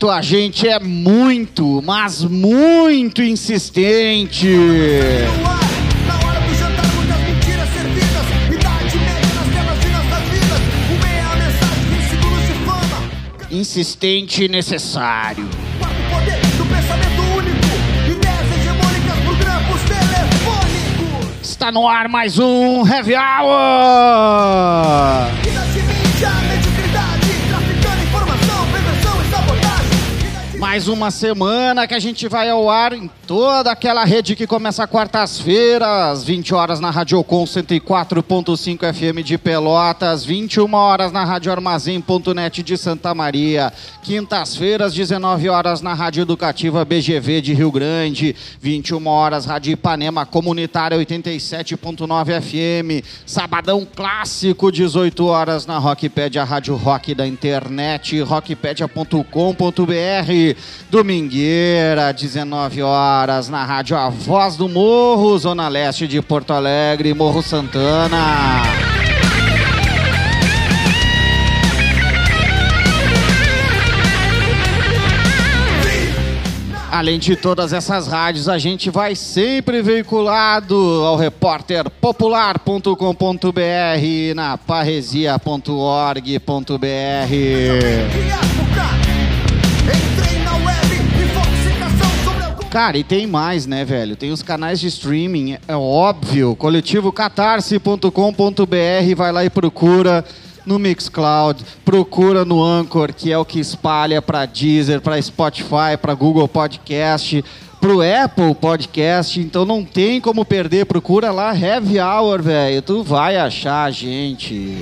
Jeito, a gente é muito, mas muito insistente. No ar, na hora do jantar, muitas mentiras servidas. Idade média nas telas de nossas vidas. Uma a mensagem, 20 segundos de fama. Insistente e necessário. Está no ar mais um Heavy Hour. Mais uma semana que a gente vai ao ar em toda aquela rede que começa quartas-feiras, às 20 horas na Radiocom 104.5 FM de Pelotas, 21 horas na Rádio Armazém.net de Santa Maria, quintas-feiras, 19 horas na Rádio Educativa BGV de Rio Grande, 21 horas Rádio Ipanema Comunitária 87.9 FM, sabadão clássico, 18 horas na Rockpedia, Rádio Rock da internet, rockpedia.com.br, domingueira, 19 horas na Rádio A Voz do Morro, Zona Leste de Porto Alegre, Morro Santana. Além de todas essas rádios, a gente vai sempre veiculado ao repórter popular.com.br na parresia.org.br. Cara, e tem mais, né, velho? Tem os canais de streaming, é óbvio. Coletivo catarse.com.br, vai lá e procura no Mixcloud, procura no Anchor, que é o que espalha pra Deezer, pra Spotify, pra Google Podcast, pro Apple Podcast, então não tem como perder. Procura lá Heavy Hour, velho. Tu vai achar gente.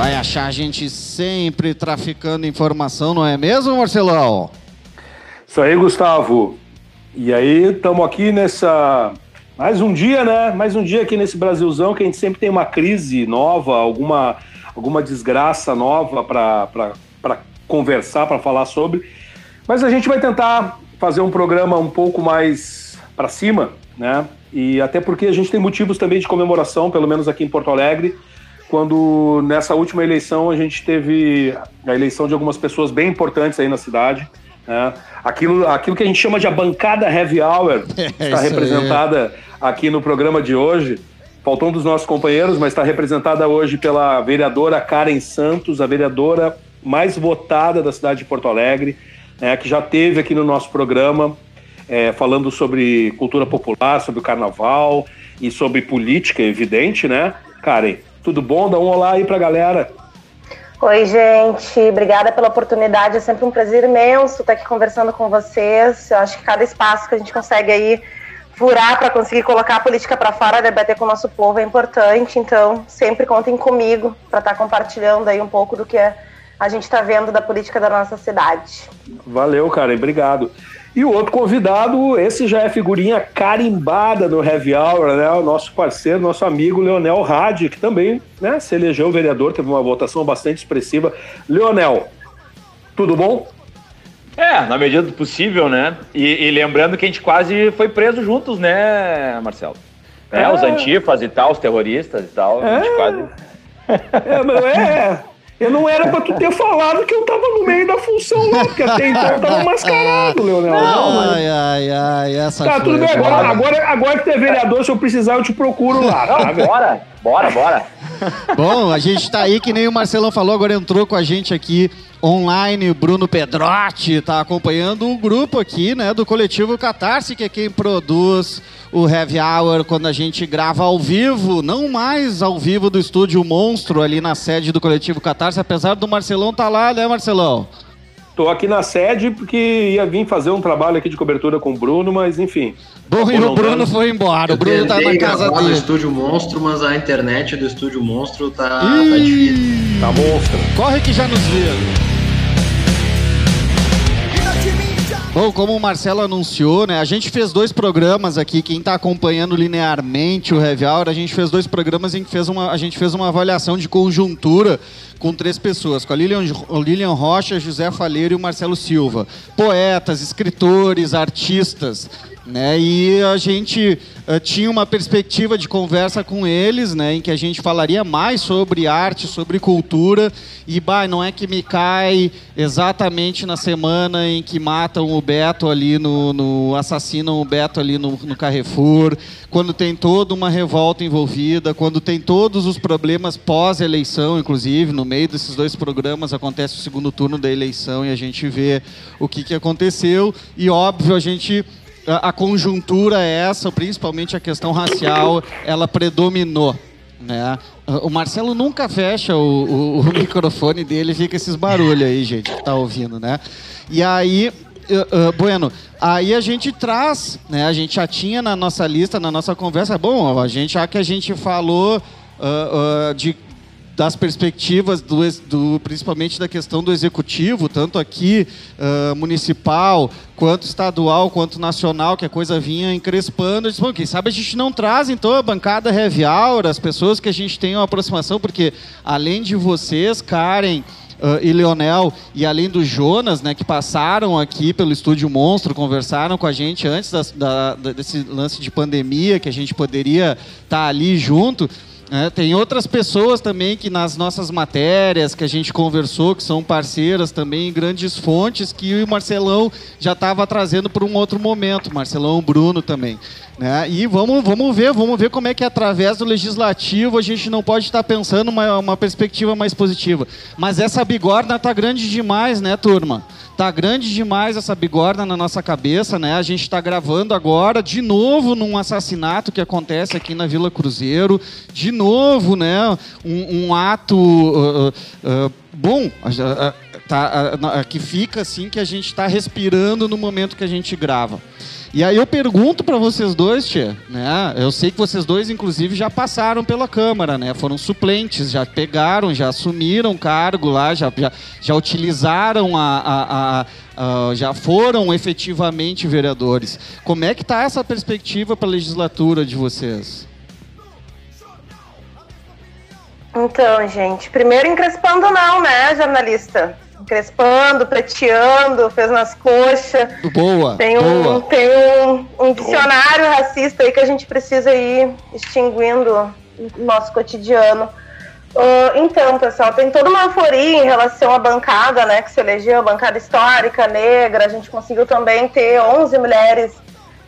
Vai achar a gente sempre traficando informação, não é mesmo, Marcelão? Isso aí, Gustavo. E aí, estamos aqui nessa. Mais um dia, né? Mais um dia aqui nesse Brasilzão que a gente sempre tem uma crise nova, alguma, alguma desgraça nova para conversar, para falar sobre. Mas a gente vai tentar fazer um programa um pouco mais para cima, né? E até porque a gente tem motivos também de comemoração, pelo menos aqui em Porto Alegre, quando nessa última eleição a gente teve a eleição de algumas pessoas bem importantes aí na cidade. Né? Aquilo, aquilo que a gente chama de a bancada heavy hour É está aí. representada aqui no programa de hoje. Faltou um dos nossos companheiros, mas está representada hoje pela vereadora Karen Santos, a vereadora mais votada da cidade de Porto Alegre, né, que já teve aqui no nosso programa é, falando sobre cultura popular, sobre o carnaval e sobre política, evidente, né? Karen, tudo bom? Dá um olá aí pra galera. Oi, gente. Obrigada pela oportunidade. É sempre um prazer imenso estar aqui conversando com vocês. Eu acho que cada espaço que a gente consegue aí furar para conseguir colocar a política para fora, debater com o nosso povo é importante. Então, sempre contem comigo para estar compartilhando aí um pouco do que a gente está vendo da política da nossa cidade. Valeu, Karen, obrigado. E o outro convidado, esse já é figurinha carimbada no Heavy Hour, né? O nosso parceiro, nosso amigo Leonel Hadi, que também né, se elegeu vereador, teve uma votação bastante expressiva. Leonel, tudo bom? É, na medida do possível, né? E, e lembrando que a gente quase foi preso juntos, né, Marcelo? É, É. os antifas e tal, os terroristas e tal. A gente É. quase. É, mas é. Eu não era pra tu ter falado que eu tava no meio da função, não, porque até então eu tava mascarado, Leonel. Não, mas- Ai, ai, ai, essa Tá, tudo bem. Agora, agora, agora que tu é vereador, se eu precisar, eu te procuro lá, tá? Não, bora, bora, bora. Bom, a gente tá aí, que nem o Marcelão falou, agora entrou com a gente aqui online, o Bruno Pedrotti tá acompanhando um grupo aqui, né, do coletivo Catarse, que é quem produz o Heavy Hour quando a gente grava ao vivo, não mais ao vivo do estúdio Monstro ali na sede do coletivo Catarse, apesar do Marcelão tá lá, né, Marcelão? Tô aqui na sede porque ia vir fazer um trabalho aqui de cobertura com o Bruno, mas enfim. Bom, e o Bruno dando. foi embora, o Eu Bruno tá na casa gravar no dele. Estúdio Monstro, mas a internet do Estúdio Monstro tá, tá difícil. Tá monstro. corre que já nos vê. Bom, como o Marcelo anunciou, né? A gente fez dois programas aqui. Quem está acompanhando linearmente o Heavy Hour, a gente fez dois programas em que fez uma, a gente fez uma avaliação de conjuntura com três pessoas, com a Lilian, Lilian Rocha, José Faleiro e o Marcelo Silva. Poetas, escritores, artistas. Né? E a gente uh, tinha uma perspectiva de conversa com eles, né? Em que a gente falaria mais sobre arte, sobre cultura. E, bah, não é que me cai exatamente na semana em que matam o Beto ali no... no assassinam o Beto ali no, no Carrefour, quando tem toda uma revolta envolvida, quando tem todos os problemas pós-eleição, inclusive, no meio desses dois programas acontece o segundo turno da eleição e a gente vê o que, que aconteceu. E, óbvio, a gente a conjuntura é essa, principalmente a questão racial, ela predominou. Né? O Marcelo nunca fecha o, o, o microfone dele, fica esses barulhos aí, gente, que tá ouvindo, né? E aí, uh, uh, Bueno, aí a gente traz, né? A gente já tinha na nossa lista, na nossa conversa, bom, a gente já que a gente falou uh, de das perspectivas do, do, principalmente da questão do executivo, tanto aqui uh, municipal, quanto estadual, quanto nacional, que a coisa vinha encrespando. Eu disse, bom, quem sabe a gente não traz, então, a bancada Heavy Hour, as pessoas que a gente tem uma aproximação, porque além de vocês, Karen, Uh, e Leonel, e além do Jonas, né, que passaram aqui pelo Estúdio Monstro, conversaram com a gente antes da, da, desse lance de pandemia, que a gente poderia estar tá ali junto. É, tem outras pessoas também que nas nossas matérias que a gente conversou, que são parceiras também, grandes fontes, que o Marcelão já estava trazendo para um outro momento, Marcelão Bruno também. Né? E vamos, vamos ver, vamos ver como é que através do legislativo a gente não pode estar pensando uma, uma perspectiva mais positiva. Mas essa bigorna está grande demais, né, turma? Tá grande demais essa bigorna na nossa cabeça, né? A gente está gravando agora de novo num assassinato que acontece aqui na Vila Cruzeiro, de novo, né? Um, um ato uh, uh, bom, uh, tá, que fica assim que a gente está respirando no momento que a gente grava. E aí eu pergunto para vocês dois, tia, né? Eu sei que vocês dois, inclusive, já passaram pela Câmara, né? Foram suplentes, já pegaram, já assumiram cargo lá, já, já, já utilizaram a, a, a Uh, já foram efetivamente vereadores. Como é que está essa perspectiva para a legislatura de vocês? Então, gente, primeiro encrespando não, né, jornalista? Crespando, preteando, fez nas coxas. Boa. Tem um, boa. Tem um, um dicionário boa. racista aí que a gente precisa ir extinguindo no nosso cotidiano. Uh, então, pessoal, tem toda uma euforia em relação à bancada, né, que se elegeu, a bancada histórica, negra. A gente conseguiu também ter 11 mulheres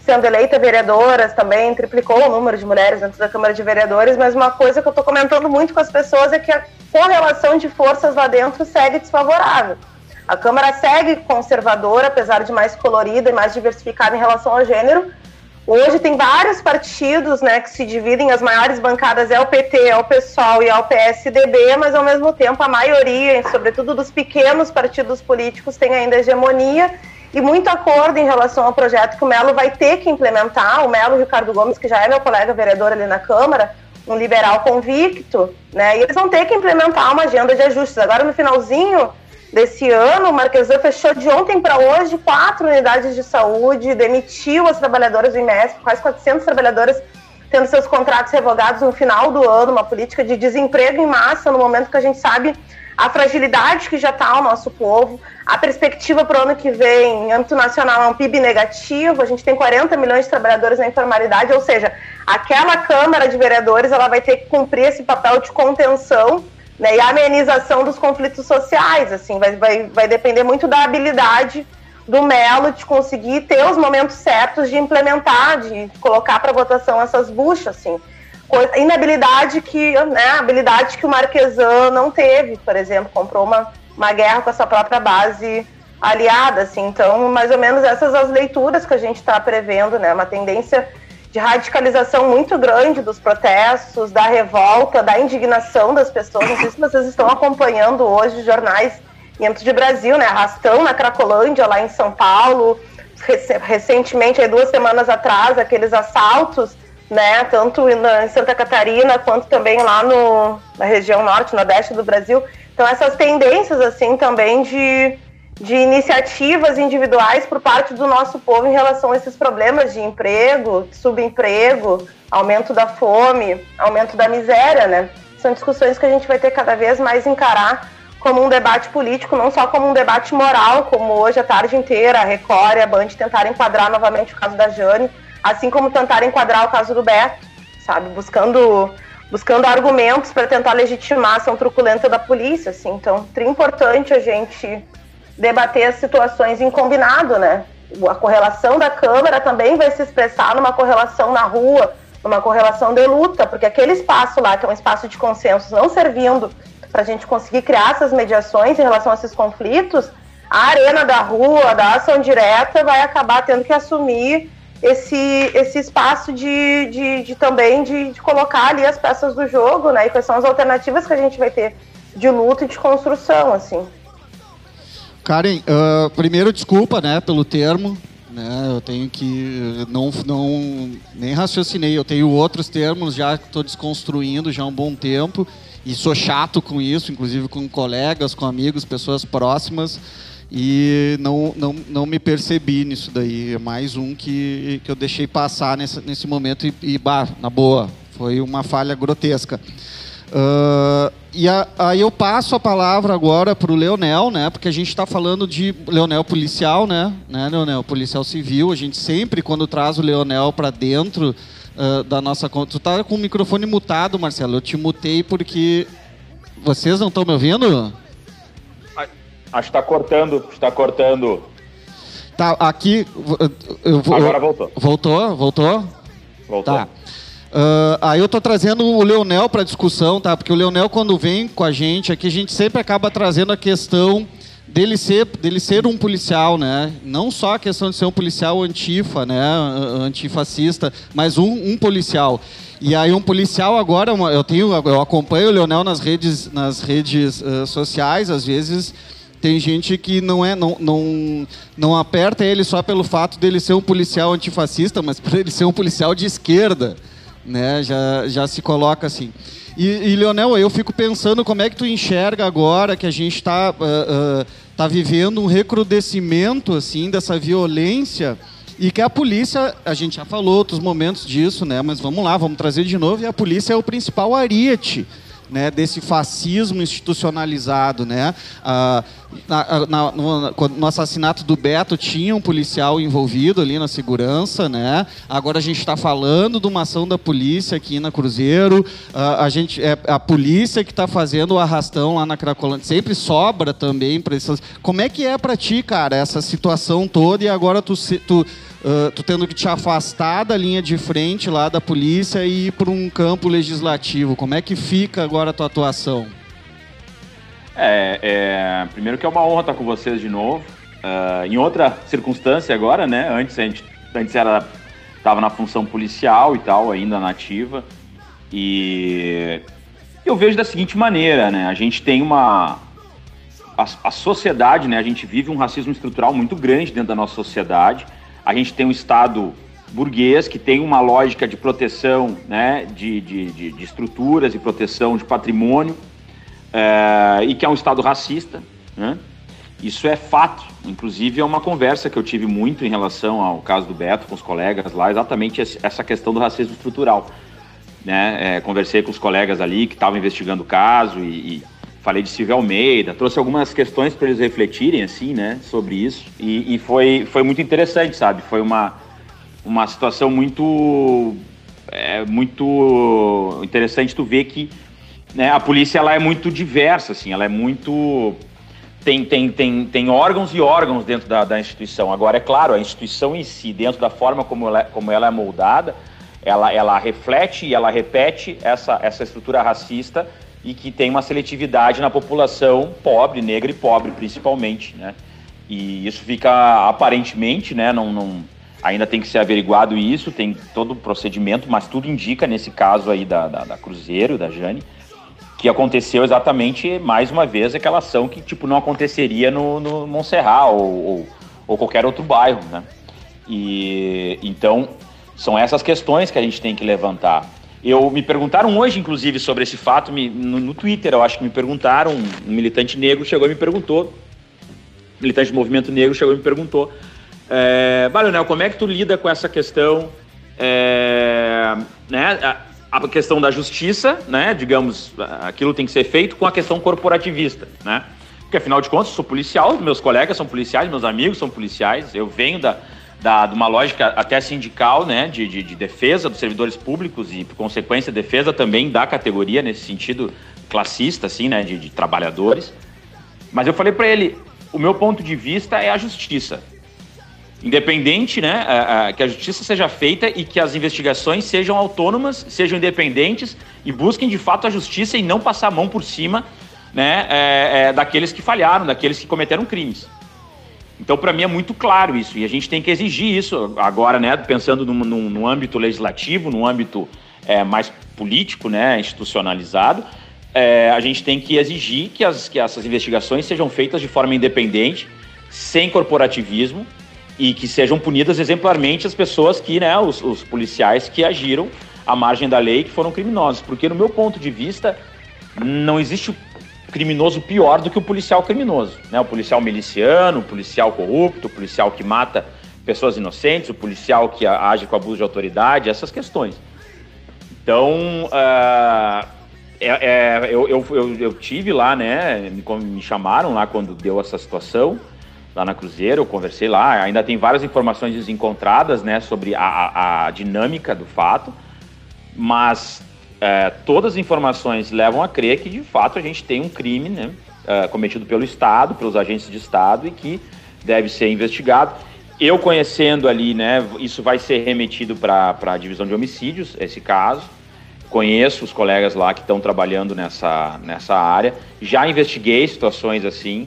sendo eleitas vereadoras também, triplicou o número de mulheres dentro da Câmara de Vereadores, mas uma coisa que eu estou comentando muito com as pessoas é que a correlação de forças lá dentro segue desfavorável. A Câmara segue conservadora, apesar de mais colorida e mais diversificada em relação ao gênero. Hoje tem vários partidos né, que se dividem, as maiores bancadas é o PT, é o PSOL e é o PSDB, mas ao mesmo tempo a maioria, sobretudo dos pequenos partidos políticos, tem ainda hegemonia e muito acordo em relação ao projeto que o Melo vai ter que implementar. O Melo Ricardo Gomes, que já é meu colega vereador ali na Câmara, um liberal convicto, né? E eles vão ter que implementar uma agenda de ajustes. Agora, no finalzinho desse ano, o Marquesan fechou de ontem para hoje quatro unidades de saúde, demitiu as trabalhadoras do IMESP, quase 400 trabalhadoras tendo seus contratos revogados no final do ano, uma política de desemprego em massa no momento que a gente sabe a fragilidade que já está o nosso povo, a perspectiva para o ano que vem, em âmbito nacional, é um PIB negativo, a gente tem 40 milhões de trabalhadores na informalidade, ou seja, aquela Câmara de Vereadores ela vai ter que cumprir esse papel de contenção né, e amenização dos conflitos sociais, assim, vai, vai, vai depender muito da habilidade do Melo de conseguir ter os momentos certos de implementar, de colocar para votação essas buchas, assim coisa, inabilidade que, né, habilidade que o Marquesan não teve, por exemplo, comprou uma, uma guerra com a sua própria base aliada, assim, então, mais ou menos essas as leituras que a gente está prevendo, né, uma tendência de radicalização muito grande dos protestos, da revolta, da indignação das pessoas, não sei se vocês estão acompanhando hoje jornais dentro de Brasil, né, arrastão na Cracolândia, lá em São Paulo, recentemente, aí duas semanas atrás, aqueles assaltos né? Tanto em Santa Catarina quanto também lá no, na região norte, nordeste do Brasil. Então essas tendências assim também de, de iniciativas individuais por parte do nosso povo em relação a esses problemas de emprego, subemprego, aumento da fome, aumento da miséria, né? São discussões que a gente vai ter cada vez mais encarar como um debate político, não só como um debate moral, como hoje a tarde inteira a Record e a Band tentaram enquadrar novamente o caso da Jane, assim como tentar enquadrar o caso do Beto, sabe? Buscando buscando argumentos para tentar legitimar a ação truculenta da polícia, assim. Então, é importante a gente debater as situações em combinado, né? A correlação da Câmara também vai se expressar numa correlação na rua, numa correlação de luta, porque aquele espaço lá, que é um espaço de consenso, não servindo para a gente conseguir criar essas mediações em relação a esses conflitos, a arena da rua, da ação direta, vai acabar tendo que assumir esse, esse espaço de, de, de também de, de, colocar ali as peças do jogo, né? E quais são as alternativas que a gente vai ter de luta e de construção, assim. Karen, uh, primeiro desculpa, né, pelo termo, né? Eu tenho que não não nem raciocinei. Eu tenho outros termos já que estou desconstruindo já há um bom tempo e sou chato com isso, inclusive com colegas, com amigos, pessoas próximas. E não, não, não me percebi nisso daí. É mais um que, que eu deixei passar nesse, nesse momento e, e bah, na boa, foi uma falha grotesca. Uh, e a, aí eu passo a palavra agora para o Leonel, né? Porque a gente está falando de Leonel policial, né? né? Leonel policial civil. A gente sempre quando traz o Leonel para dentro uh, da nossa conta. Tu tá com o microfone mutado, Marcelo. Eu te mutei porque vocês não estão me ouvindo? Acho que está cortando, está cortando. Tá, aqui. Eu, eu, Agora voltou. Voltou? Voltou? Voltou. Tá. Uh, aí eu tô trazendo o Leonel para discussão, tá? Porque o Leonel, quando vem com a gente aqui, a gente sempre acaba trazendo a questão dele ser, dele ser um policial, né? Não só a questão de ser um policial antifa, né? Antifascista, mas um, um policial. E aí um policial agora, eu tenho, eu acompanho o Leonel nas redes, nas redes uh, sociais, às vezes tem gente que não é não, não, não aperta ele só pelo fato dele ser um policial antifascista, mas por ele ser um policial de esquerda, né? Já, já se coloca assim. E, e Leonel, eu fico pensando como é que tu enxerga agora que a gente está uh, uh, tá vivendo um recrudescimento assim dessa violência e que a polícia, a gente já falou outros momentos disso, né? Mas vamos lá, vamos trazer de novo. E a polícia é o principal ariete né, desse fascismo institucionalizado. Né? Ah, na, na, no, no, assassinato do Beto tinha um policial envolvido ali na segurança. Né? Agora a gente está falando de uma ação da polícia aqui na Cruzeiro. Ah, a, gente, é a polícia que está fazendo o arrastão lá na Cracolândia. Sempre sobra também para essas. Como é que é para ti, cara, essa situação toda e agora tu, tu Uh, tu tendo que te afastar da linha de frente lá da polícia e ir para um campo legislativo. Como é que fica agora a tua atuação? É, é primeiro que é uma honra estar com vocês de novo. Uh, em outra circunstância agora, né? Antes a gente antes era estava na função policial e tal, ainda nativa. E eu vejo da seguinte maneira, né? A gente tem uma a, a sociedade, né? A gente vive um racismo estrutural muito grande dentro da nossa sociedade a gente tem um Estado burguês que tem uma lógica de proteção né, de, de, de, de estruturas e proteção de patrimônio é, e que é um Estado racista. Né? Isso é fato. Inclusive, é uma conversa que eu tive muito em relação ao caso do Beto com os colegas lá, exatamente essa questão do racismo estrutural. Né? É, conversei com os colegas ali que estavam investigando o caso e, e falei de Silvio Almeida, trouxe algumas questões para eles refletirem, assim, né, sobre isso. E, e, foi, foi muito interessante, sabe? Foi uma, uma situação muito, é, muito interessante tu ver que né, a polícia ela é muito diversa, assim, ela é muito... Tem, tem, tem, tem órgãos e órgãos dentro da, da instituição. Agora, é claro, a instituição em si, dentro da forma como ela, como ela é moldada, ela, ela reflete e ela repete essa, essa estrutura racista e que tem uma seletividade na população pobre, negra e pobre principalmente, né? E isso fica aparentemente, né? Não, não, ainda tem que ser averiguado isso, tem todo o procedimento, mas tudo indica nesse caso aí da, da, da Cruzeiro, da Jane, que aconteceu exatamente mais uma vez aquela ação que tipo não aconteceria no, no Montserrat ou, ou, ou qualquer outro bairro, né? E então são essas questões que a gente tem que levantar. Eu me perguntaram hoje, inclusive, sobre esse fato me, no, no, Twitter. Eu acho que me perguntaram. Um, militante negro chegou e me perguntou. Militante do movimento negro chegou e me perguntou. É, Leonel, como é que tu lida com essa questão, é, né, a, a, questão da justiça, né, digamos, aquilo tem que ser feito com a questão corporativista, né? Porque afinal de contas, eu sou policial, meus colegas são policiais, meus amigos são policiais, eu venho da, da, de uma lógica até sindical, né, de, de, de defesa dos servidores públicos e, por consequência, defesa também da categoria, nesse sentido classista, assim, né, de, de trabalhadores. Mas eu falei para ele, o meu ponto de vista é a justiça. Independente, né, a, a, que a justiça seja feita e que as investigações sejam autônomas, sejam independentes e busquem de fato a justiça e não passar a mão por cima, né, é, é, daqueles que falharam, daqueles que cometeram crimes. Então, para mim é muito claro isso e a gente tem que exigir isso agora, né, pensando no, no, no âmbito legislativo, no âmbito é, mais político, né, institucionalizado é, a gente tem que exigir que, as, que essas investigações sejam feitas de forma independente, sem corporativismo e que sejam punidas exemplarmente as pessoas que, né, os, os policiais que agiram à margem da lei que foram criminosos. Porque, no meu ponto de vista, não existe criminoso pior do que o policial criminoso. Né? O policial miliciano, o policial corrupto, o policial que mata pessoas inocentes, o policial que age com abuso de autoridade, essas questões. Então, uh, é, é, eu, eu, eu, eu, tive lá, né? Me, me, chamaram lá quando deu essa situação, lá na Cruzeiro, eu conversei lá. Ainda tem várias informações desencontradas, né? Sobre a, a, a dinâmica do fato, mas é, todas as informações levam a crer que de fato a gente tem um crime, né? É, cometido pelo Estado, pelos agentes de Estado e que deve ser investigado. Eu conhecendo ali, né? Isso vai ser remetido para a divisão de homicídios, esse caso conheço os colegas lá que estão trabalhando nessa, nessa área, já investiguei situações assim,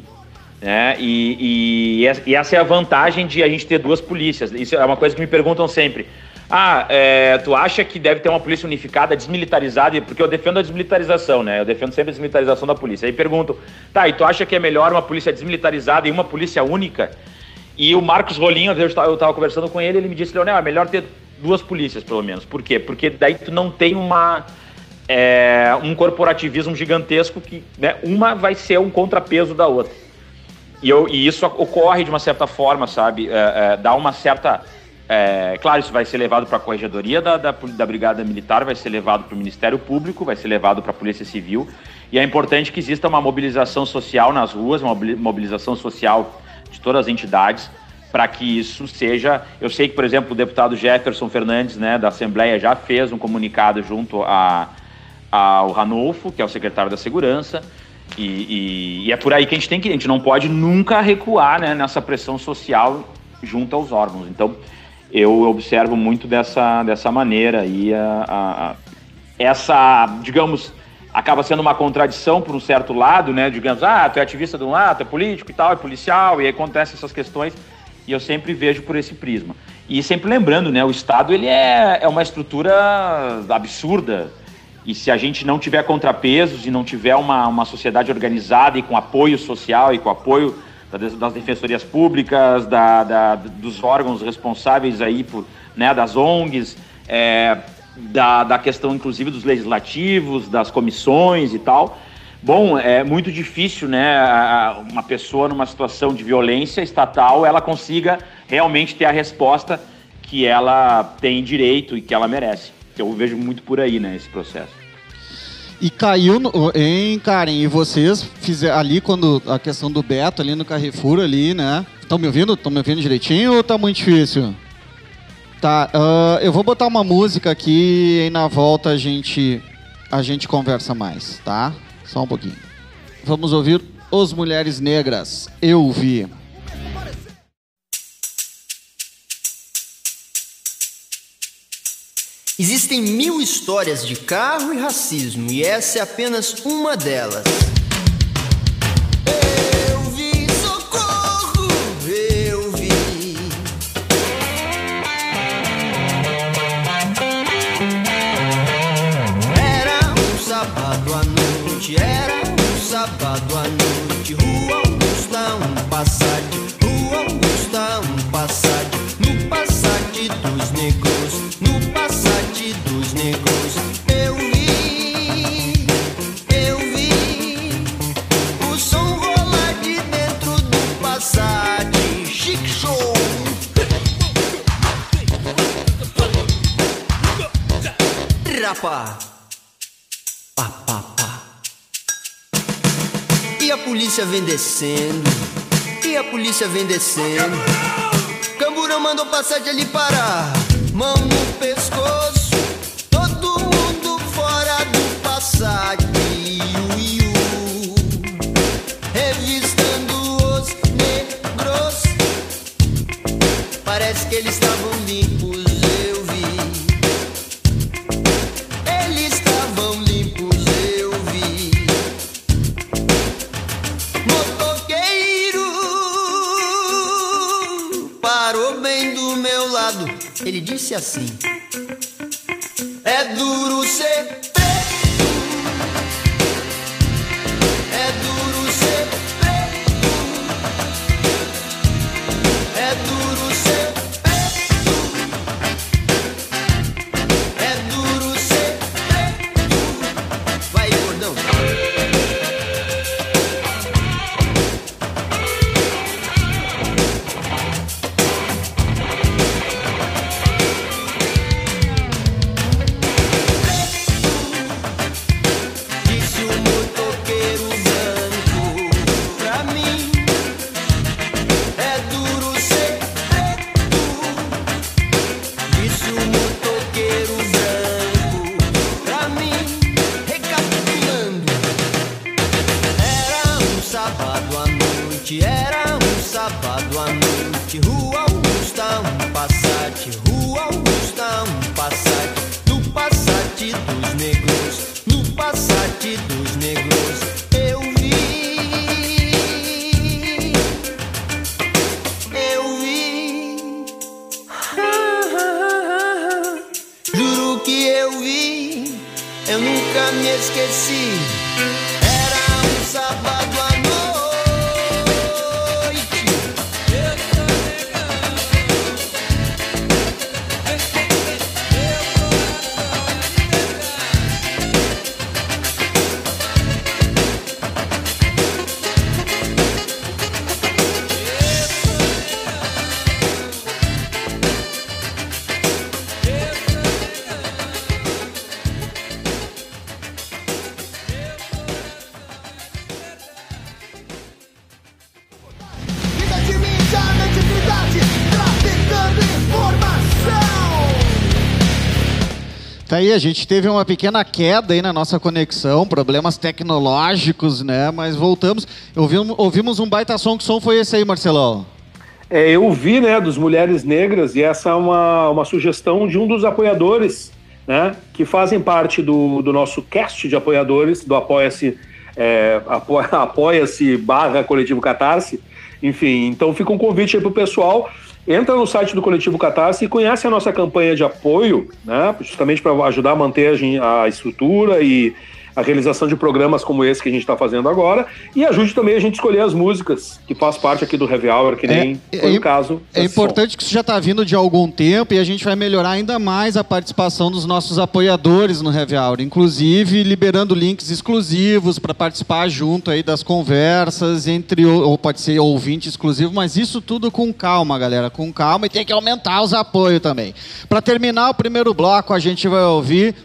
né? E, e, e, essa é a vantagem de a gente ter duas polícias. Isso é uma coisa que me perguntam sempre. Ah, é, tu acha que deve ter uma polícia unificada, desmilitarizada? Porque eu defendo a desmilitarização, né? Eu defendo sempre a desmilitarização da polícia. Aí pergunto, tá, e tu acha que é melhor uma polícia desmilitarizada e uma polícia única? E o Marcos Rolinho, eu estava conversando com ele, ele me disse, Leonel, é melhor ter duas polícias, pelo menos. Por quê? Porque daí tu não tem uma. É, um corporativismo gigantesco que né, uma vai ser um contrapeso da outra. E, eu, e isso ocorre de uma certa forma, sabe? É, é, dá uma certa. É, claro, isso vai ser levado para a corregedoria da, da, da, Brigada Militar, vai ser levado para o Ministério Público, vai ser levado para a Polícia Civil. E é importante que exista uma mobilização social nas ruas, uma mobilização social de todas as entidades, para que isso seja. Eu sei que, por exemplo, o deputado Jefferson Fernandes, né, da Assembleia, já fez um comunicado junto a, ao Ranolfo, que é o secretário da Segurança. E, e, e, é por aí que a gente tem que. A gente não pode nunca recuar né, nessa pressão social junto aos órgãos. Então, eu observo muito dessa, dessa maneira. E a, a, essa, digamos, acaba sendo uma contradição por um certo lado, né? Digamos, ah, tu é ativista de um lado, tu é político e tal, é policial, e aí acontecem essas questões e eu sempre vejo por esse prisma. E sempre lembrando, né, o Estado ele é, é uma estrutura absurda. E se a gente não tiver contrapesos e não tiver uma, uma sociedade organizada e com apoio social e com apoio das defensorias públicas, da, da, dos órgãos responsáveis aí por, né, das ONGs, é, da, da questão inclusive dos legislativos, das comissões e tal, Bom, é muito difícil, né, uma pessoa numa situação de violência estatal, ela consiga realmente ter a resposta que ela tem direito e que ela merece. Eu vejo muito por aí, né, esse processo. E caiu, no, hein, Karen, e vocês fizeram ali quando a questão do Beto ali no Carrefour ali, né? Estão me ouvindo? Estão me ouvindo direitinho ou tá muito difícil? Tá, uh, eu vou botar uma música aqui e na volta a gente a gente conversa mais, tá? Só um pouquinho. Vamos ouvir Os Mulheres Negras. Eu vi. Existem mil histórias de carro e racismo, e essa é apenas uma delas. Pá. Pá. E a polícia vem descendo. E a polícia vem descendo. Camburão! mandou passagem ali parar. Mão no pescoço, todo mundo fora do iu. Revistando os negros. Parece que eles estavam Ele disse assim: É duro ser aí, a gente teve uma pequena queda aí na nossa conexão, problemas tecnológicos, né? Mas voltamos. Ouvimos, ouvimos um baita som, que som foi esse aí, Marcelão? É, eu vi, né, dos Mulheres Negras, e essa é uma, uma sugestão de um dos apoiadores, né, que fazem parte do, do nosso cast de apoiadores, do Apoia-se é, apo- Apoia-se barra Coletivo Catarse. Enfim, então fica um convite aí pro pessoal. Entra no site do Coletivo Catarse e conhece a nossa campanha de apoio, né, justamente para ajudar a manter a estrutura e a realização de programas como esse que a gente está fazendo agora. E ajude também a gente a escolher as músicas que faz parte aqui do Heavy Hour, que nem É, foi é o caso. É importante que isso já está vindo de algum tempo e a gente vai melhorar ainda mais a participação dos nossos apoiadores no Heavy Hour, inclusive liberando links exclusivos para participar junto aí das conversas entre ou pode ser ouvinte exclusivo, mas isso tudo com calma, galera, com calma e tem que aumentar os apoios também. Para terminar o primeiro bloco, a gente vai ouvir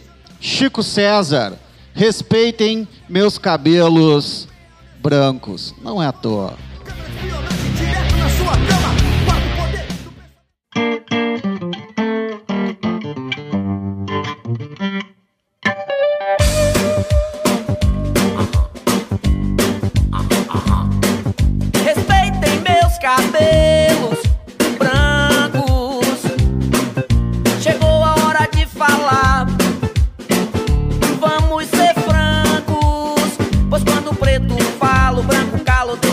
Chico César. Respeitem meus cabelos brancos. Não é à toa. Respeitem meus cabelos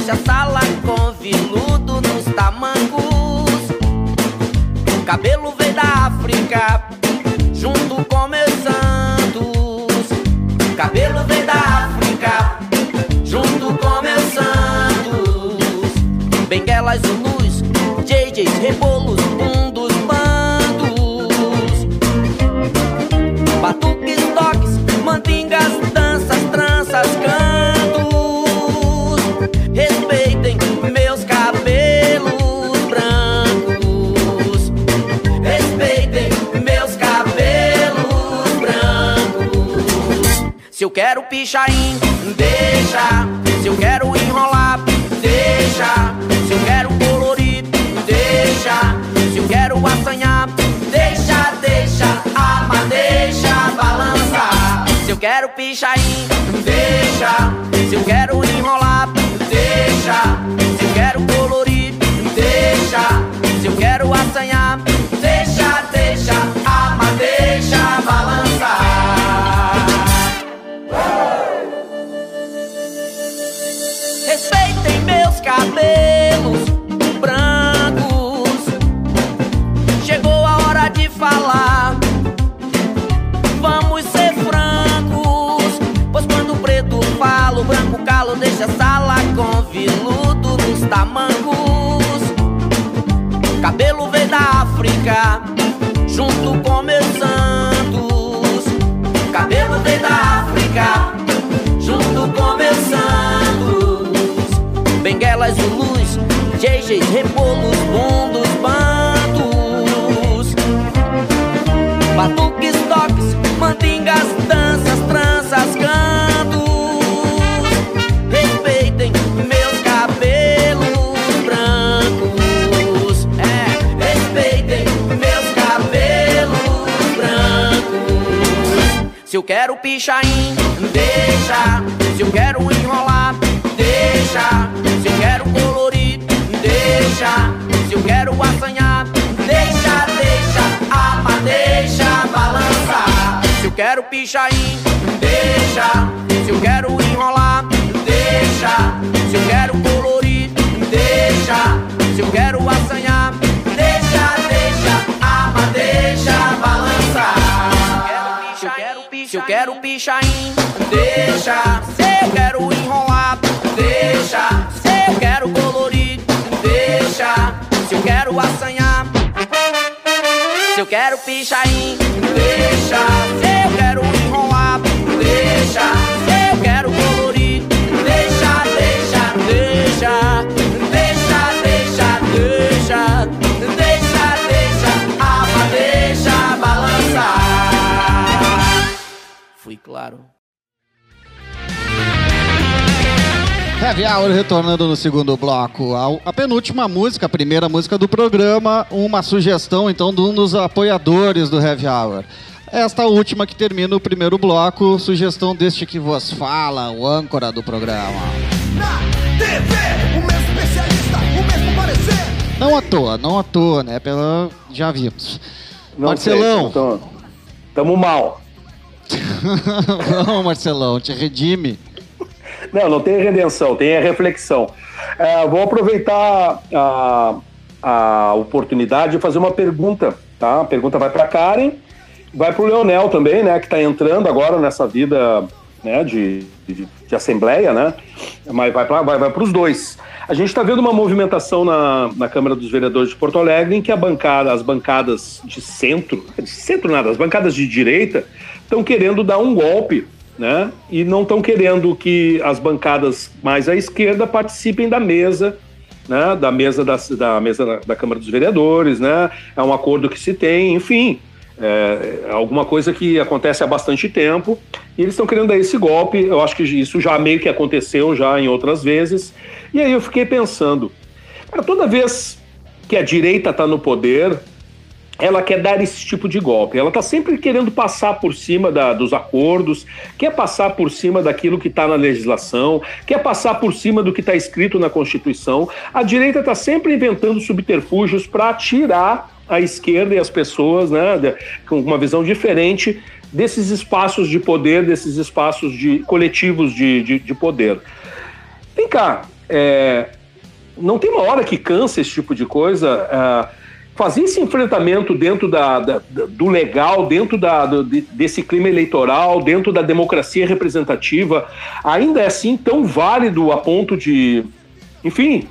deixa a sala com viludo nos tamancos. O cabelo veio da África, junto com meus santos. O cabelo veio da África, junto com meus santos. Benguelas, Zulus, deixa em, deixa. Se eu quero enrolar, deixa. Se eu quero colorir, deixa. Se eu quero assanhar, deixa, deixa. Ama, deixa balançar. Se eu quero pichain, em, deixa. África, junto com meus santos. Cabelo veio da África, junto com meus santos. Benguelas, Zulus, JJs, rebolos, bundos, bandos. Batuques, toques, mandingas, danças, tranças, pichain, deixa. Se eu quero enrolar, deixa. Se eu quero colorir, deixa. Se eu quero assanhar, deixa, deixa. Ama, deixa balançar. Se eu quero pichain, deixa. Se eu quero enrolar, deixa. Quero pichain, deixa. Se eu quero enrolar, deixa. Se eu quero colorir, deixa. Se eu quero assanhar, se eu quero pichain, Heavy Hour retornando no segundo bloco. A, a penúltima música, a primeira música do programa, uma sugestão então de um dos apoiadores do Heavy Hour. Esta última que termina o primeiro bloco, sugestão deste que vos fala, o âncora do programa. Na TV, o mesmo especialista, o mesmo parecer. Não à toa, não à toa, né? Pela... Já vimos. Não Marcelão. sei, então, tamo mal. não, Marcelão, te redime. Não, não tem redenção, tem a reflexão. É, vou aproveitar a, a oportunidade de fazer uma pergunta, tá? A pergunta vai para Karen, vai para o Leonel também, né? Que está entrando agora nessa vida né, de, de, de assembleia, né? Mas vai para vai, vai os dois. A gente está vendo uma movimentação na, na Câmara dos Vereadores de Porto Alegre em que a bancada, as bancadas de centro, de centro nada, as bancadas de direita estão querendo dar um golpe né? E não estão querendo que as bancadas mais à esquerda participem da mesa, né? Da mesa da, da mesa da, da Câmara dos Vereadores, né? É um acordo que se tem, enfim, é, é alguma coisa que acontece há bastante tempo e eles estão querendo dar esse golpe. Eu acho que isso já meio que aconteceu já em outras vezes. E aí eu fiquei pensando, cara, toda vez que a direita está no poder, ela quer dar esse tipo de golpe. Ela está sempre querendo passar por cima da, dos acordos, quer passar por cima daquilo que está na legislação, quer passar por cima do que está escrito na Constituição. A direita está sempre inventando subterfúgios para tirar a esquerda e as pessoas né, com uma visão diferente desses espaços de poder, desses espaços de coletivos de, de, de poder. Vem cá, é, não tem uma hora que cansa esse tipo de coisa? ah, fazer esse enfrentamento dentro da, da- do legal, dentro da- do- de- desse clima eleitoral, dentro da democracia representativa, ainda é assim tão válido a ponto de, enfim,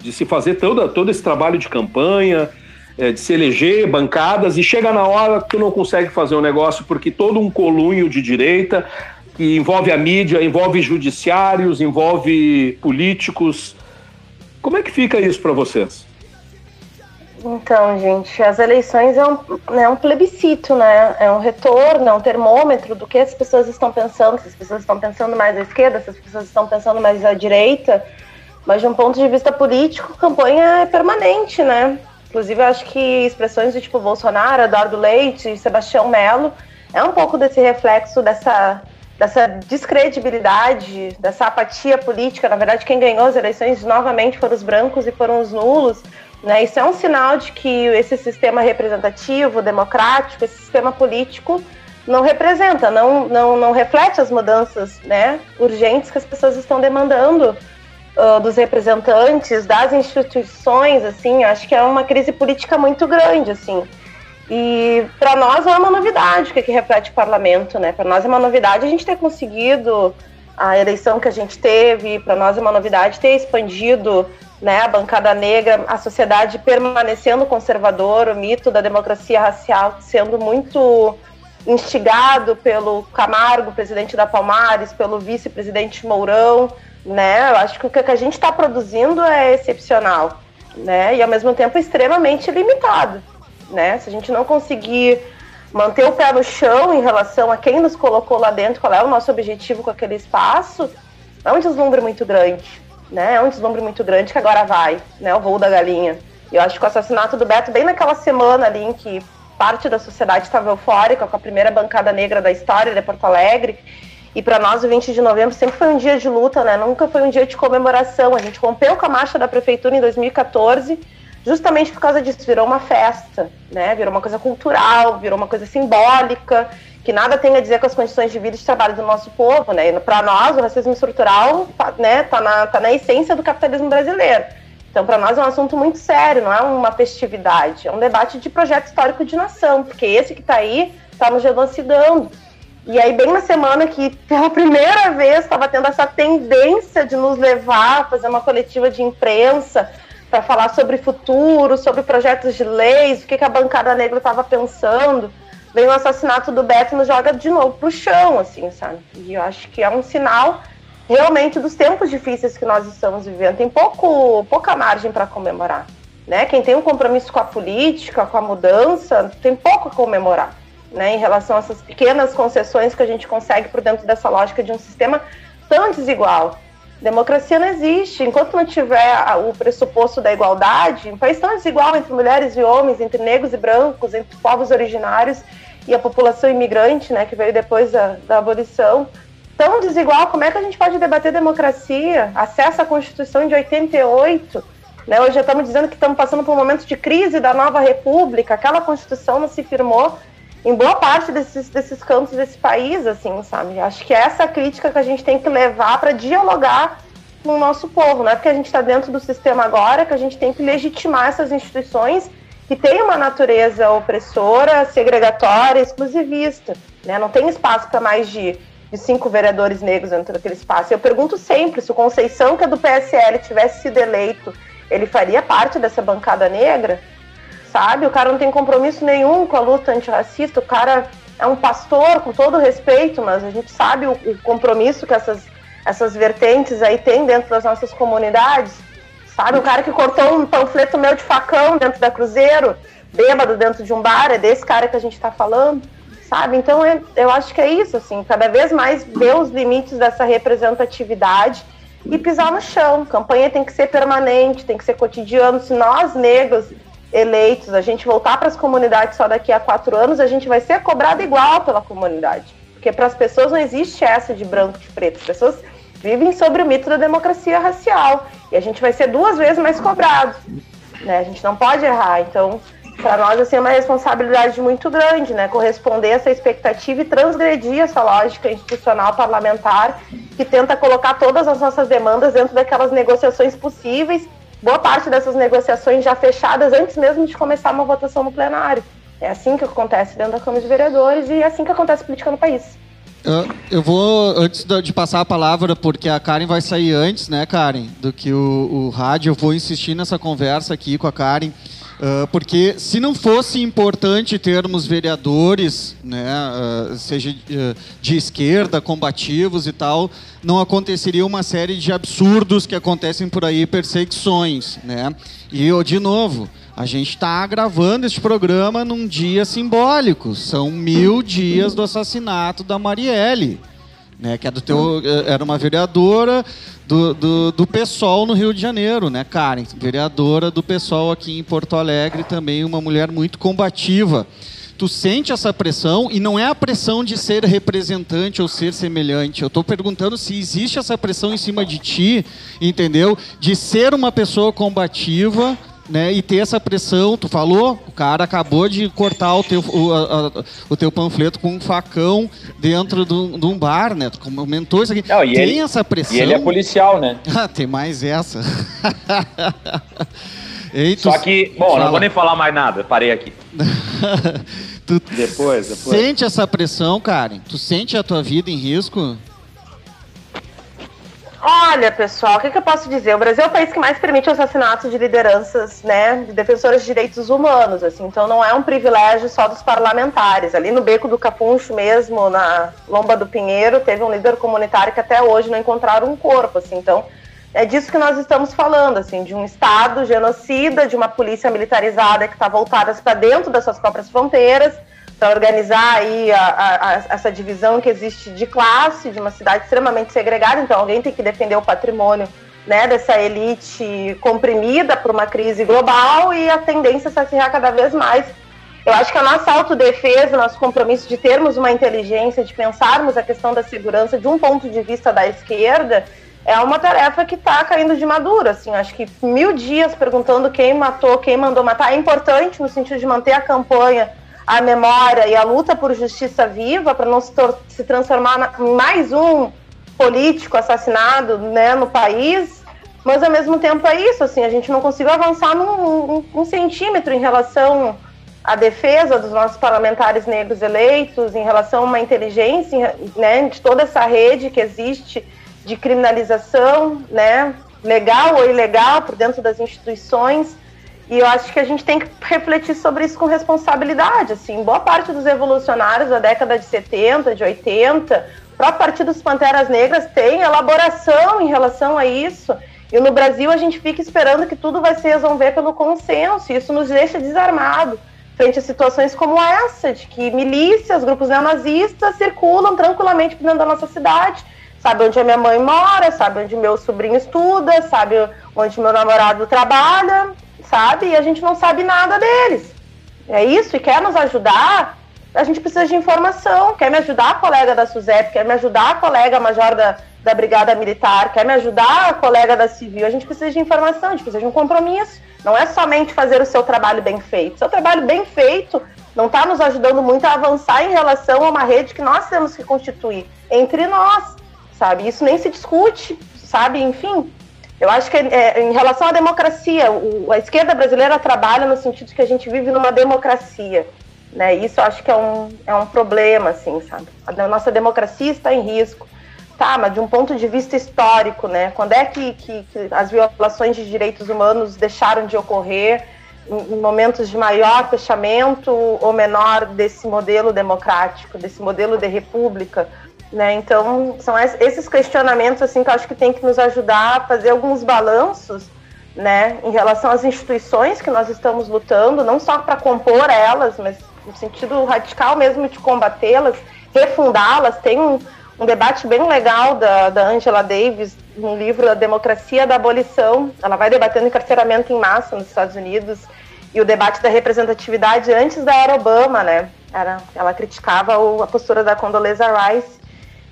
de se fazer todo, esse trabalho de campanha, eh, de se eleger bancadas, e chega na hora que tu não consegue fazer o negócio porque todo um colunho de direita que envolve a mídia, envolve judiciários, envolve políticos. Como é que fica isso para vocês? Então, gente, as eleições é um, é um plebiscito, né? É um retorno, é um termômetro do que as pessoas estão pensando, se as pessoas estão pensando mais à esquerda, se as pessoas estão pensando mais à direita. Mas de um ponto de vista político, campanha é permanente, né? Inclusive, eu acho que expressões do tipo Bolsonaro, Eduardo Leite, Sebastião Melo, é um pouco desse reflexo dessa dessa descredibilidade, dessa apatia política. Na verdade, quem ganhou as eleições novamente foram os brancos e foram os nulos. Né? Isso é um sinal de que esse sistema representativo, democrático, esse sistema político não representa, não, não, não reflete as mudanças né, urgentes que as pessoas estão demandando uh, dos representantes, das instituições, assim, acho que é uma crise política muito grande, assim. E para nós é uma novidade o que, que reflete o parlamento, né? Para nós é uma novidade a gente ter conseguido a eleição que a gente teve, para nós é uma novidade ter expandido né, a bancada negra, a sociedade permanecendo conservadora, o mito da democracia racial sendo muito instigado pelo Camargo, presidente da Palmares, pelo vice-presidente Mourão, né? Eu acho que o que a gente está produzindo é excepcional, né? E ao mesmo tempo extremamente limitado, né? Se a gente não conseguir manter o pé no chão em relação a quem nos colocou lá dentro, qual é o nosso objetivo com aquele espaço, é um deslumbre muito grande, né? É um deslumbre muito grande que agora vai, né? O voo da galinha. Eu acho que o assassinato do Beto, bem naquela semana ali em que parte da sociedade estava eufórica com a primeira bancada negra da história de Porto Alegre. E para nós, o 20 de novembro sempre foi um dia de luta, né? Nunca foi um dia de comemoração. A gente rompeu com a marcha da prefeitura em 2014, justamente por causa disso. Virou uma festa, né? Virou uma coisa cultural, virou uma coisa simbólica, que nada tem a dizer com as condições de vida e de trabalho do nosso povo, né? Para nós, o racismo estrutural né, tá, na, tá na essência do capitalismo brasileiro. Então, para nós é um assunto muito sério, não é uma festividade, é um debate de projeto histórico de nação, porque esse que está aí está nos genocidando. E aí, bem na semana que, pela primeira vez, estava tendo essa tendência de nos levar a fazer uma coletiva de imprensa para falar sobre futuro, sobre projetos de leis, o que, que a bancada negra estava pensando. Vem o assassinato do Beto e nos joga de novo pro chão, assim, sabe? E eu acho que é um sinal realmente dos tempos difíceis que nós estamos vivendo. Tem pouco, pouca margem para comemorar. Né? Quem tem um compromisso com a política, com a mudança, tem pouco a comemorar. Né, em relação a essas pequenas concessões que a gente consegue por dentro dessa lógica de um sistema tão desigual. Democracia não existe. Enquanto não tiver o pressuposto da igualdade, um país tão desigual entre mulheres e homens, entre negros e brancos, entre povos originários e a população imigrante, né, que veio depois da, da abolição, tão desigual, como é que a gente pode debater democracia, acesso à Constituição de 88? Né? Hoje já estamos dizendo que estamos passando por um momento de crise da nova república, aquela Constituição não se firmou em boa parte desses, desses campos desse país, assim, sabe? Acho que é essa crítica que a gente tem que levar para dialogar com o nosso povo, não é porque a gente está dentro do sistema agora que a gente tem que legitimar essas instituições que têm uma natureza opressora, segregatória, exclusivista, né? Não tem espaço para mais de de cinco vereadores negros dentro daquele espaço. Eu pergunto sempre se o Conceição, que é do PSL, tivesse sido eleito, ele faria parte dessa bancada negra? Sabe? O cara não tem compromisso nenhum com a luta antirracista, o cara é um pastor, com todo respeito, mas a gente sabe o, o compromisso que essas, essas vertentes aí têm dentro das nossas comunidades. Sabe? O cara que cortou um panfleto meu de facão dentro da Cruzeiro, bêbado dentro de um bar, é desse cara que a gente está falando sabe? Então é, eu acho que é isso, assim, cada vez mais ver os limites dessa representatividade e pisar no chão. campanha tem que ser permanente, tem que ser cotidiano. Se nós, negros, eleitos, a gente voltar para as comunidades só daqui a quatro anos, a gente vai ser cobrado igual pela comunidade. Porque para as pessoas não existe essa de branco e preto. As pessoas vivem sobre o mito da democracia racial. E a gente vai ser duas vezes mais cobrado. Né? A gente não pode errar. Então, para nós assim, é uma responsabilidade muito grande, né? Corresponder a essa expectativa e transgredir essa lógica institucional parlamentar que tenta colocar todas as nossas demandas dentro daquelas negociações possíveis, boa parte dessas negociações já fechadas antes mesmo de começar uma votação no plenário. É assim que acontece dentro da Câmara de Vereadores e é assim que acontece política no país. Eu vou, antes de passar a palavra, porque a Karen vai sair antes, né, Karen, do que o, o rádio, eu vou insistir nessa conversa aqui com a Karen. Uh, porque se não fosse importante termos vereadores, né, uh, seja uh, de esquerda, combativos e tal, não aconteceria uma série de absurdos que acontecem por aí, perseguições. Né? E, eu, de novo, a gente está gravando este programa num dia simbólico. São mil dias do assassinato da Marielle né, que é do teu, eh, era uma vereadora do, do, do PSOL no Rio de Janeiro, né, Karen? Vereadora do PSOL aqui em Porto Alegre, também uma mulher muito combativa. Tu sente essa pressão e não é a pressão de ser representante ou ser semelhante. Eu estou perguntando se existe essa pressão em cima de ti, entendeu? De ser uma pessoa combativa, né? E ter essa pressão. Tu falou, o cara acabou de cortar o teu, o, a- o teu panfleto com um facão dentro de um de um bar, né? Tu comentou isso aqui. Não, Tem ele- essa pressão. E ele é policial, né? Ah, tem mais essa. Só que, bom, Fala. não vou nem falar mais nada, parei aqui. tu Depois, depois. sente essa pressão, Karen? Tu sente a tua vida em risco? Olha, pessoal, o que, que eu posso dizer? O Brasil é o país que mais permite o assassinato de lideranças, né, de defensoras de direitos humanos, assim, então não é um privilégio só dos parlamentares. Ali no Beco do Capuncho mesmo, na Lomba do Pinheiro, teve um líder comunitário que até hoje não encontraram um corpo, assim, então é disso que nós estamos falando, assim, de um Estado genocida, de uma polícia militarizada que está voltada para dentro das suas próprias fronteiras, para organizar aí a- a- a- essa divisão que existe de classe, de uma cidade extremamente segregada. Então, alguém tem que defender o patrimônio né, dessa elite comprimida por uma crise global e a tendência é se acirrar cada vez mais. Eu acho que a nossa autodefesa, nosso compromisso de termos uma inteligência, de pensarmos a questão da segurança de um ponto de vista da esquerda, é uma tarefa que está caindo de madura. Assim, acho que mil dias perguntando quem matou, quem mandou matar, é importante no sentido de manter a campanha a memória e a luta por justiça viva para não se, se transformar em mais um político assassinado né, no país, mas ao mesmo tempo é isso, assim, a gente não conseguiu avançar num, um, um centímetro em relação à defesa dos nossos parlamentares negros eleitos, em relação a uma inteligência né, de toda essa rede que existe de criminalização, né, legal ou ilegal por dentro das instituições. E eu acho que a gente tem que refletir sobre isso com responsabilidade. Assim, boa parte dos revolucionários da década de 70, de 80, o próprio dos Panteras Negras tem elaboração em relação a isso. E no Brasil a gente fica esperando que tudo vai se resolver pelo consenso. E isso nos deixa desarmado frente a situações como essa, de que milícias, grupos neonazistas circulam tranquilamente dentro da nossa cidade. Sabe onde a minha mãe mora, sabe onde meu sobrinho estuda, sabe onde meu namorado trabalha, sabe? E a gente não sabe nada deles. É isso, e quer nos ajudar, a gente precisa de informação. Quer me ajudar, a colega da SUSEP, quer me ajudar, a colega major da, da Brigada Militar, quer me ajudar, a colega da Civil. A gente precisa de informação, a gente precisa de um compromisso. Não é somente fazer o seu trabalho bem feito. Seu trabalho bem feito não está nos ajudando muito a avançar em relação a uma rede que nós temos que constituir entre nós, sabe? Isso nem se discute, sabe? Enfim, eu acho que é, em relação à democracia, o- a esquerda brasileira trabalha no sentido de que a gente vive numa democracia. Né? Isso acho que é um, é um problema, assim, sabe? A nossa democracia está em risco. Tá, mas de um ponto de vista histórico, né? Quando é que, que- que as violações de direitos humanos deixaram de ocorrer em, em momentos de maior fechamento ou menor desse modelo democrático, desse modelo de república? Né? Então, são es- esses questionamentos assim que eu acho que tem que nos ajudar a fazer alguns balanços né, em relação às instituições que nós estamos lutando, não só para compor elas, mas no sentido radical mesmo de combatê-las, refundá-las. Tem um, um debate bem legal da, da Angela Davis no livro A Democracia da Abolição. Ela vai debatendo encarceramento em massa nos Estados Unidos e o debate da representatividade antes da era Obama, né? Era, ela criticava o- a postura da Condoleezza Rice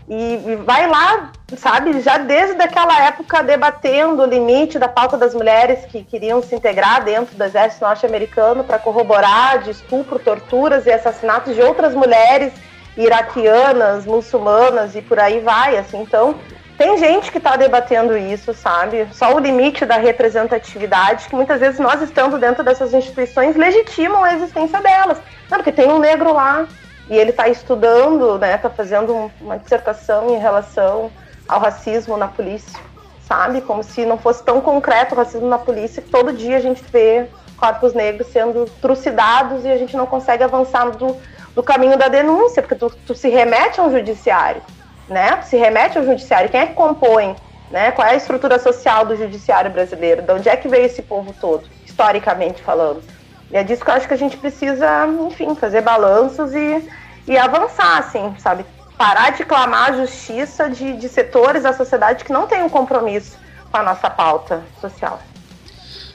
e, e vai lá, sabe, já desde aquela época debatendo o limite da pauta das mulheres que queriam se integrar dentro do exército norte-americano para corroborar de estupro, torturas e assassinatos de outras mulheres iraquianas, muçulmanas e por aí vai, assim, então tem gente que está debatendo isso, sabe? Só o limite da representatividade, que muitas vezes nós estando dentro dessas instituições legitimam a existência delas. Não, porque tem um negro lá e ele está estudando, né? Está fazendo um- uma dissertação em relação ao racismo na polícia, sabe? Como se não fosse tão concreto o racismo na polícia que todo dia a gente vê corpos negros sendo trucidados e a gente não consegue avançar do, do caminho da denúncia, porque tu, tu se remete a um judiciário né? Se remete ao judiciário. Quem é que compõe? Né? Qual é a estrutura social do judiciário brasileiro? De onde é que veio esse povo todo, historicamente falando? E é disso que eu acho que a gente precisa, enfim, fazer balanços e, e avançar, assim, sabe? Parar de clamar a justiça de, de setores da sociedade que não têm um compromisso com a nossa pauta social.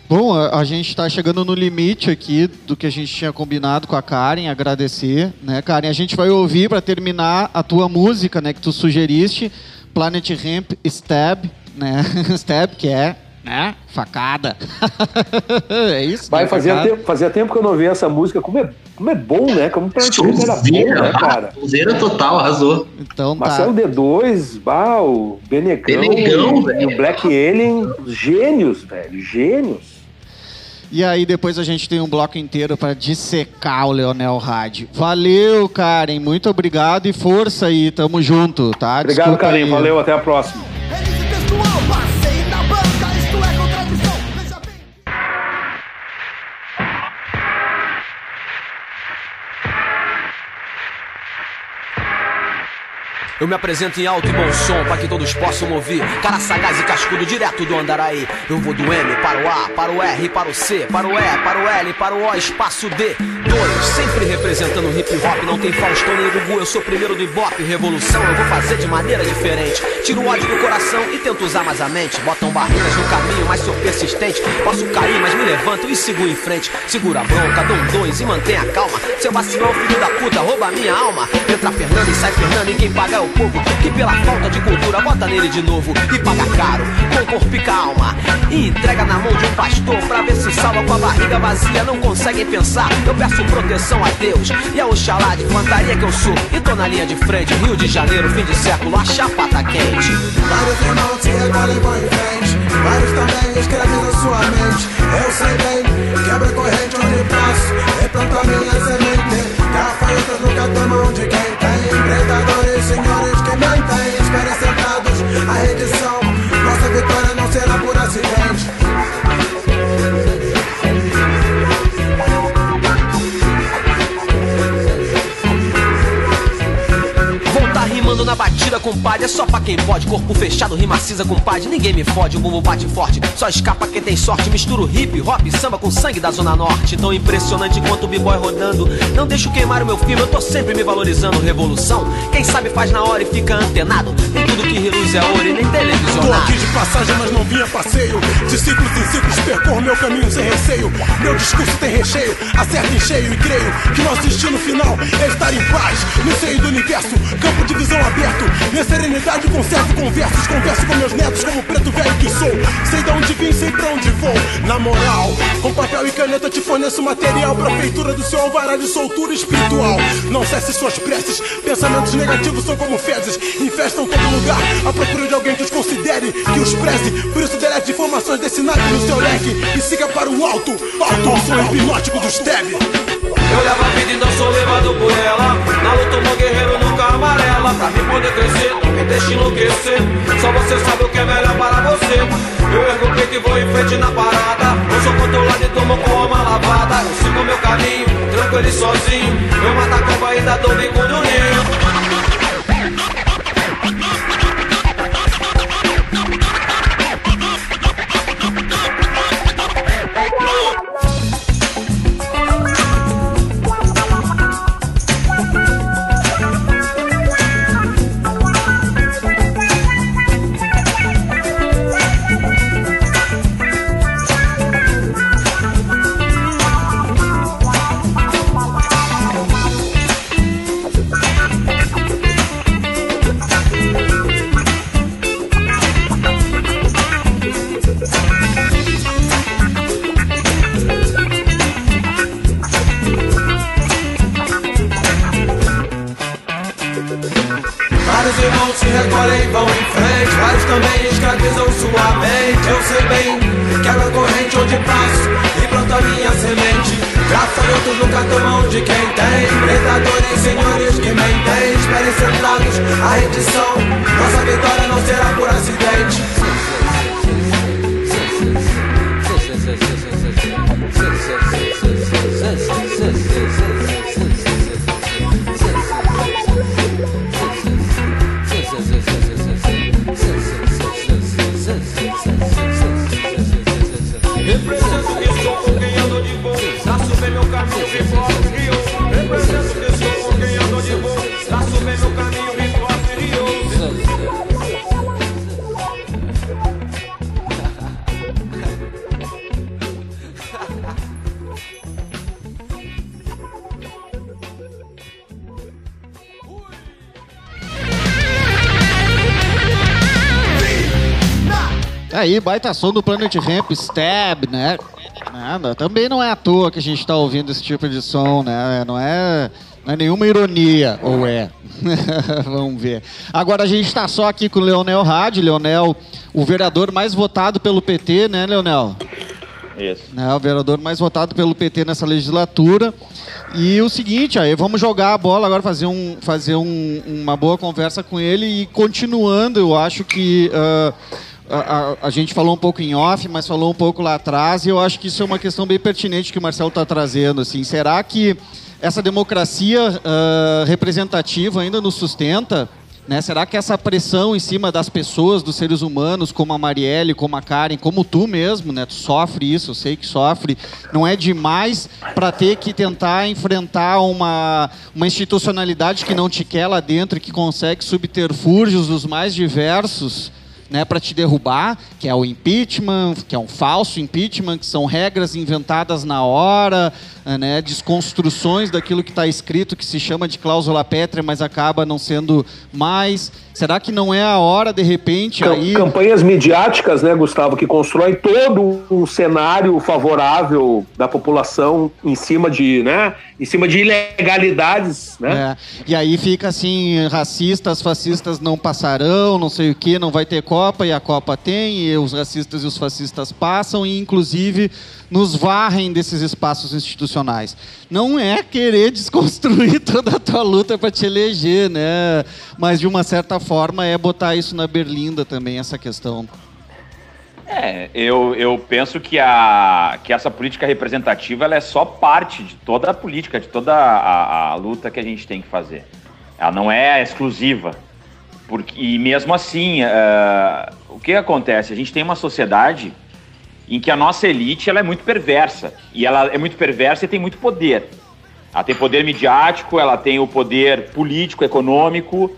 Bom, a, a gente está chegando no limite aqui do que a gente tinha combinado com a Karen, agradecer, né, Karen? A gente vai ouvir para terminar a tua música, né, que tu sugeriste, Planet Ramp Stab, né? Stab, que é, né, facada. é isso? Vai, né, fazia facada? tempo, fazia tempo que eu não ouvia essa música. Como é, como é bom, né? Como pra gente era bom, né, cara? Sonzeira total, arrasou. Então tá. Marcelo D2, bah, o Benegão, Benegão, e, velho. e o Black Alien, gênios, velho, gênios. E aí depois a gente tem um bloco inteiro para dissecar o Leonel Rádio. Valeu, Karen. Muito obrigado e força aí. Tamo junto, tá? Obrigado, Desculpa Karim. aí. Valeu, até a próxima. Eu me apresento em alto e bom som para que todos possam ouvir. Cara sagaz e cascudo direto do Andaraí. Eu vou do M para o A, para o R, para o C, para o E, para o L, para o O, espaço D. Dois, sempre representando hip hop. Não tem Faustão nem Gugu, eu sou primeiro do Ibope. Revolução eu vou fazer de maneira diferente. Tiro o ódio do coração e tento usar mais a mente. Botam barreiras no caminho, mas sou persistente. Posso cair, mas me levanto e sigo em frente. Segura a bronca, dou um dois e mantenha a calma. Seu vacilão, filho da puta, rouba minha alma. Entra Fernando e sai Fernando, e quem paga é o povo. Que pela falta de cultura bota nele de novo. E paga caro, com corpo e calma. E entrega na mão de um pastor pra ver se salva com a barriga vazia. Não conseguem pensar, eu peço proteção a Deus. E a Oxalá de fantaria que eu sou. E tô na linha de frente, Rio de Janeiro, fim de século, a chapa tá quente. Vários irmãos se recolhem vão em frente Vários também escravizam sua mente Eu sei bem, quebra corrente onde passo Replanta minha semente Gafanhotos nunca tomam de quem tem. Predadores, senhores que mentem Esperem sentados. A redição Nossa vitória não será por acidente na batida, compadre, é só pra quem pode. Corpo fechado, rima cinza, compadre, ninguém me fode. O bumbum bate forte, só escapa quem tem sorte. Misturo hip, hop, samba com sangue da Zona Norte. Tão impressionante quanto o b-boy rodando. Não deixo queimar o meu filme, eu tô sempre me valorizando. Revolução, quem sabe faz na hora e fica antenado. Nem tudo que reluz é ouro e nem Tô televisionado. aqui de passagem, mas não vim a passeio. De ciclos em ciclos percorro meu caminho sem receio. Meu discurso tem recheio, acerta em cheio e creio que nosso destino final é estar em paz. No seio do universo, campo de visão aberto. Minha serenidade conservo conversas, converso com meus netos como preto velho que sou. Sei de onde vim, sei pra onde vou. Na moral, com papel e caneta te forneço material pra feitura do seu alvará de soltura espiritual. Não cesse suas preces, pensamentos negativos são como fezes, infestam todo lugar. À procura de alguém que os considere, que os preze. Por isso delete informações desse naipe no seu leque e siga para o alto. Alto ao som hipnótico do Steb. Eu levo a vida e não sou levado por ela. Na luta, um guerreiro nunca amarela. Pra mim poder crescer, não me deixe enlouquecer. Só você sabe o que é melhor para você. Eu ergo o peito e vou em frente na parada. Não sou controlado e tomo com alma lavada. Eu sigo meu caminho, tranquilo e sozinho. Eu mato a cobra e ainda dou bico no ninho. E vão em frente Vários também escravizam sua mente Eu sei bem, quebra a corrente onde passo E planto a minha semente Gafanhotos nunca tomam de quem tem Predadores, senhores que mentem Esperem sentados a redição Nossa vitória não será por acidente Aí, baita som do Planet Ramp, Stab, né? Nada, também não é à toa que a gente tá ouvindo esse tipo de som, né? Não é, não é nenhuma ironia, ou é? Vamos ver. Agora a gente tá só aqui com o Leonel Rádio, Leonel, o vereador mais votado pelo PT, né, Leonel? Isso. né, o vereador mais votado pelo PT nessa legislatura. E o seguinte, aí vamos jogar a bola agora, fazer, um, fazer um- uma boa conversa com ele e continuando, eu acho que ah, a, a- gente falou um pouco em off, mas falou um pouco lá atrás e eu acho que isso é uma questão bem pertinente que o Marcelo está trazendo. Assim, será que essa democracia ah, representativa ainda nos sustenta? Né? Será que essa pressão em cima das pessoas, dos seres humanos, como a Marielle, como a Karen, como tu mesmo, né? Tu sofre isso, eu sei que sofre. Não é demais para ter que tentar enfrentar uma, uma institucionalidade que não te quer lá dentro, que consegue subterfúgios dos mais diversos, né, para te derrubar, que é o impeachment, que é um falso impeachment, que são regras inventadas na hora, eh, né, desconstruções daquilo que está escrito, que se chama de cláusula pétrea, mas acaba não sendo mais. Será que não é a hora, de repente, Cam- aí... Campanhas midiáticas, né, Gustavo, que constroem todo um cenário favorável da população em cima de, né, em cima de ilegalidades, né? É, E aí fica assim, racistas, fascistas não passarão, não sei o que, não vai ter Copa, e a Copa tem, e os racistas e os fascistas passam, e inclusive nos varrem desses espaços institucionais. Não é querer desconstruir toda a tua luta para te eleger, né? Mas de uma certa forma é botar isso na berlinda também, essa questão. É, eu, eu penso que, a, que essa política representativa ela é só parte de toda a política, de toda a, a luta que a gente tem que fazer. Ela não é exclusiva. Porque, e mesmo assim, eh, o que acontece? A gente tem uma sociedade em que a nossa elite ela é muito perversa. E ela é muito perversa e tem muito poder. Ela tem poder midiático, ela tem o poder político, econômico,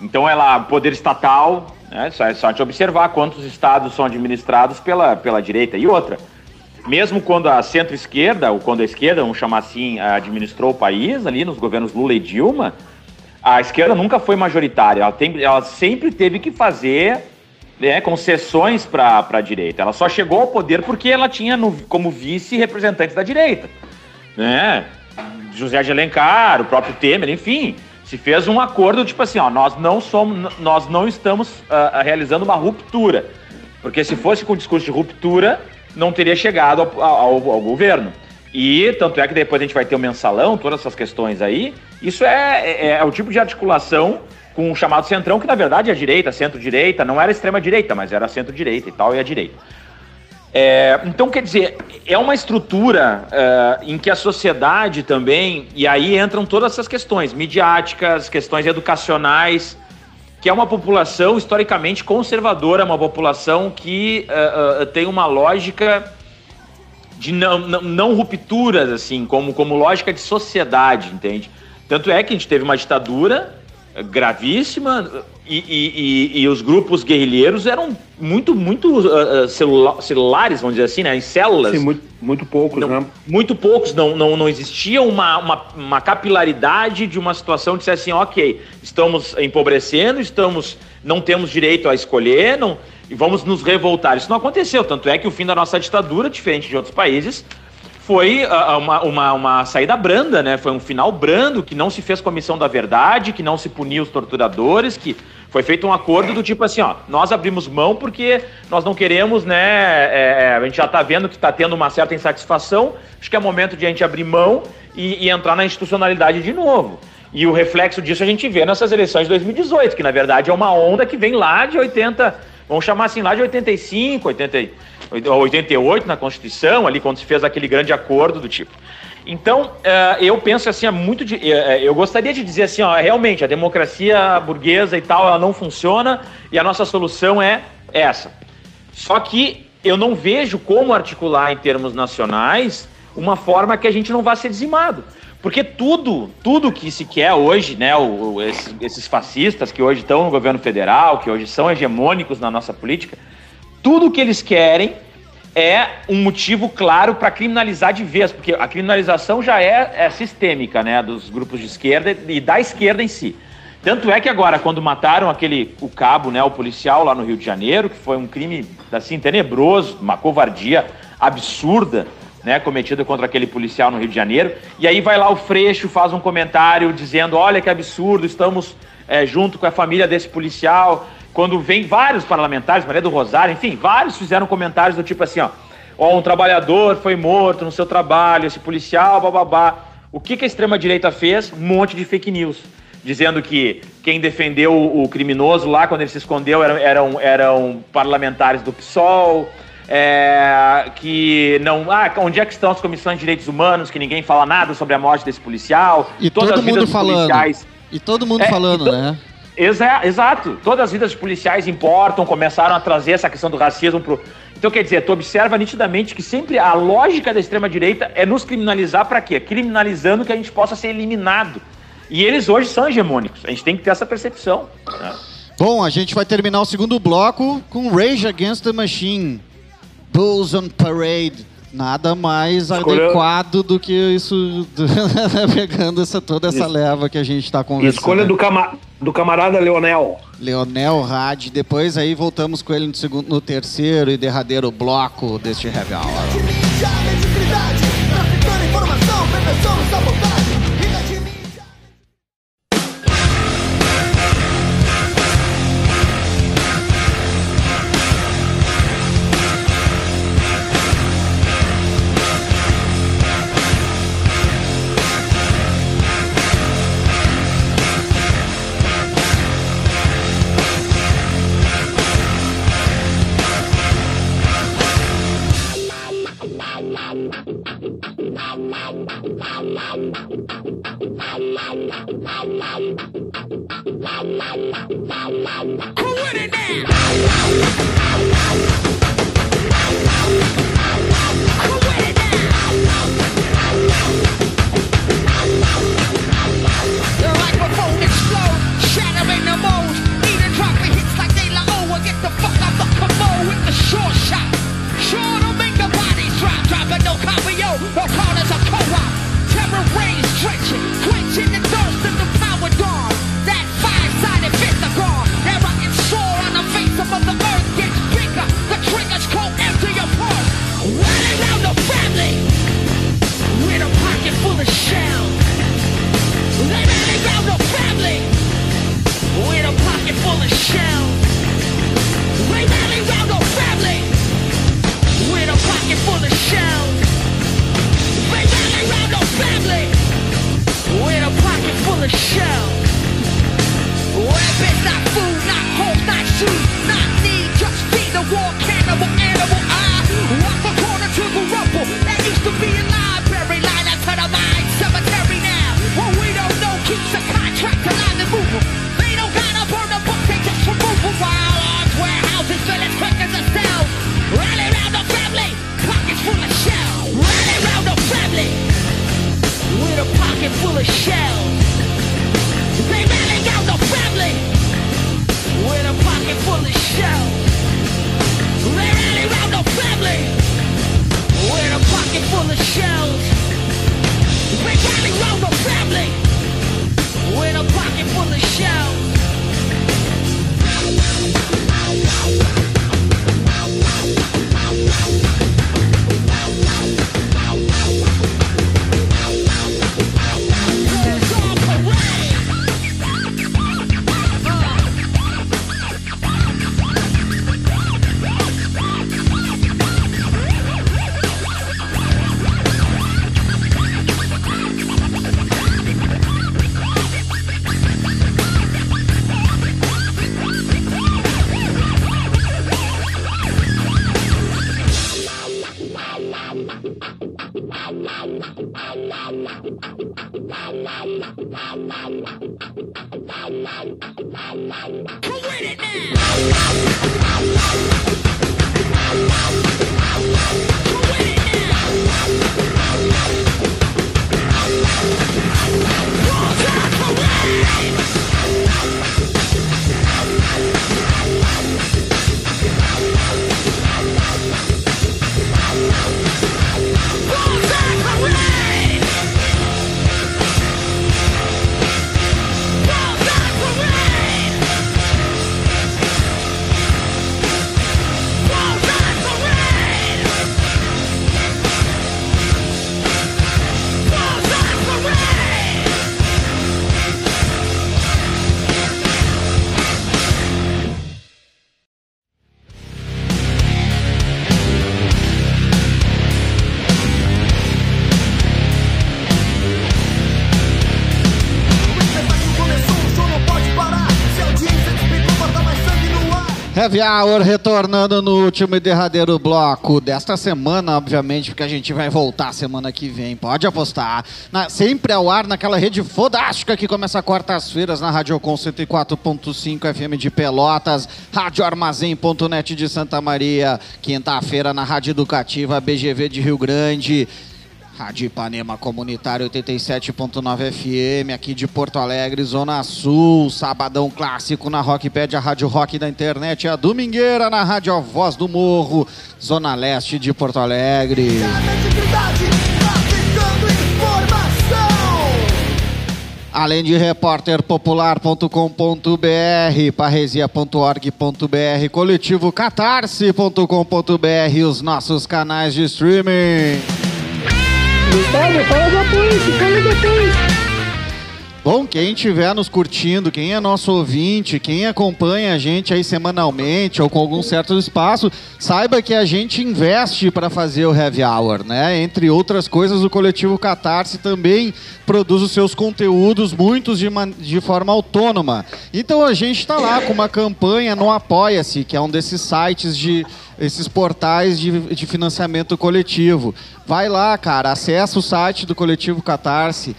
então ela poder estatal, né? Só, é só observar quantos estados são administrados pela, pela direita. E outra, mesmo quando a centro-esquerda, ou quando a esquerda, vamos chamar assim, administrou o país ali nos governos Lula e Dilma, a esquerda nunca foi majoritária. Ela, tem, ela sempre teve que fazer né, concessões para a direita. Ela só chegou ao poder porque ela tinha no- como vice representantes da direita. Né? José de Alencar, o próprio Temer, enfim, se fez um acordo tipo assim, ó, nós não somos, nós não estamos ah, realizando uma ruptura, porque se fosse com discurso de ruptura, não teria chegado ao, ao- ao governo. E tanto é que depois a gente vai ter o mensalão, todas essas questões aí. Isso é, é, é o tipo de articulação com o chamado centrão, que na verdade é direita, centro-direita, não era extrema-direita, mas era centro-direita e tal, e a direita. É, então, quer dizer, é uma estrutura é, em que a sociedade também, e aí entram todas essas questões midiáticas, questões educacionais, que é uma população historicamente conservadora, uma população que é, é, tem uma lógica de não, não, não rupturas, assim, como, como lógica de sociedade, entende? Tanto é que a gente teve uma ditadura gravíssima e, e- e- e os grupos guerrilheiros eram muito, muito ah, celula- celulares, vamos dizer assim, né? Em células. Sim, muito, muito poucos, Não- né? Muito poucos, não, não, não existia uma, uma, uma capilaridade de uma situação de ser assim, ok, estamos empobrecendo, estamos, não temos direito a escolher, não, e vamos nos revoltar. Isso não aconteceu, tanto é que o fim da nossa ditadura, diferente de outros países, foi ah, uma, uma, uma saída branda, né? Foi um final brando, que não se fez comissão da verdade, que não se puniu os torturadores, que foi feito um acordo do tipo assim, ó, nós abrimos mão porque nós não queremos, né? é, a gente já tá vendo que tá tendo uma certa insatisfação, acho que é momento de a gente abrir mão e, e entrar na institucionalidade de novo. E o reflexo disso a gente vê nessas eleições de 2018, que na verdade é uma onda que vem lá de 80, vamos chamar assim, lá de 85, 80, e- 88 na Constituição, ali quando se fez aquele grande acordo do tipo. Então, eh, eu penso assim, é muito de, eh, eu gostaria de dizer assim, ó, realmente a democracia burguesa e tal, ela não funciona e a nossa solução é essa. Só que eu não vejo como articular em termos nacionais uma forma que a gente não vá ser dizimado. Porque tudo, tudo que se quer hoje, né, o- o- esses, esses fascistas que hoje estão no governo federal, que hoje são hegemônicos na nossa política, tudo que eles querem é um motivo claro para criminalizar de vez, porque a criminalização já é, é sistêmica, né, dos grupos de esquerda e da esquerda em si. Tanto é que agora, quando mataram aquele, o cabo, né, o policial lá no Rio de Janeiro, que foi um crime, assim, tenebroso, uma covardia absurda, né, cometida contra aquele policial no Rio de Janeiro, e aí vai lá o Freixo, faz um comentário dizendo, olha que absurdo, estamos é, junto com a família desse policial, quando vem vários parlamentares, Maria do Rosário, enfim, vários fizeram comentários do tipo assim, ó, ó, um trabalhador foi morto no seu trabalho, esse policial, bababá. O que, que a extrema-direita fez? Um monte de fake news. Dizendo que quem defendeu o criminoso lá, quando ele se escondeu, eram, eram, eram parlamentares do PSOL. É, que não. Ah, onde é que estão as comissões de direitos humanos? Que ninguém fala nada sobre a morte desse policial. E Todas todo mundo falando. policiais- E todo mundo É, falando, to- né? Exa- exato. Todas as vidas dos policiais importam, começaram a trazer essa questão do racismo pro. Então, quer dizer, tu observa nitidamente que sempre a lógica da extrema-direita é nos criminalizar para quê? Criminalizando que a gente possa ser eliminado. E eles hoje são hegemônicos. A gente tem que ter essa percepção. né? Bom, a gente vai terminar o segundo bloco com Rage Against the Machine. Bulls on Parade. Nada mais Escolha- adequado do que isso, pegando essa, toda essa leva que a gente está conversando. Escolha do, cama- do camarada Leonel. Leonel Rad. Depois aí voltamos com ele no, segundo, no terceiro e derradeiro bloco deste Heavy Hour. The Bulls Heavy Hour retornando no último e derradeiro bloco desta semana, obviamente, porque a gente vai voltar semana que vem, pode apostar. Na- sempre ao ar naquela rede fodástica que começa quartas-feiras na Rádio Com 104.5 FM de Pelotas, Rádio Armazém.net de Santa Maria, quinta-feira na Rádio Educativa BGV de Rio Grande. Rádio Ipanema Comunitário 87.9 FM, aqui de Porto Alegre, Zona Sul. Sabadão clássico na Rockpad, a Rádio Rock da internet. A Domingueira na Rádio Voz do Morro, Zona Leste de Porto Alegre. Além de repórterpopular.com.br, parresia.org.br, coletivo catarse.com.br, os nossos canais de streaming. Fala depois, fala depois. Bom, quem estiver nos curtindo, quem é nosso ouvinte, quem acompanha a gente aí semanalmente ou com algum certo espaço, saiba que a gente investe para fazer o Heavy Hour, né? Entre outras coisas, o coletivo Catarse também produz os seus conteúdos, muitos de, de forma autônoma. Então a gente está lá com uma campanha no Apoia-se, que é um desses sites de esses portais de, de financiamento coletivo. Vai lá, cara, acessa o site do coletivo Catarse.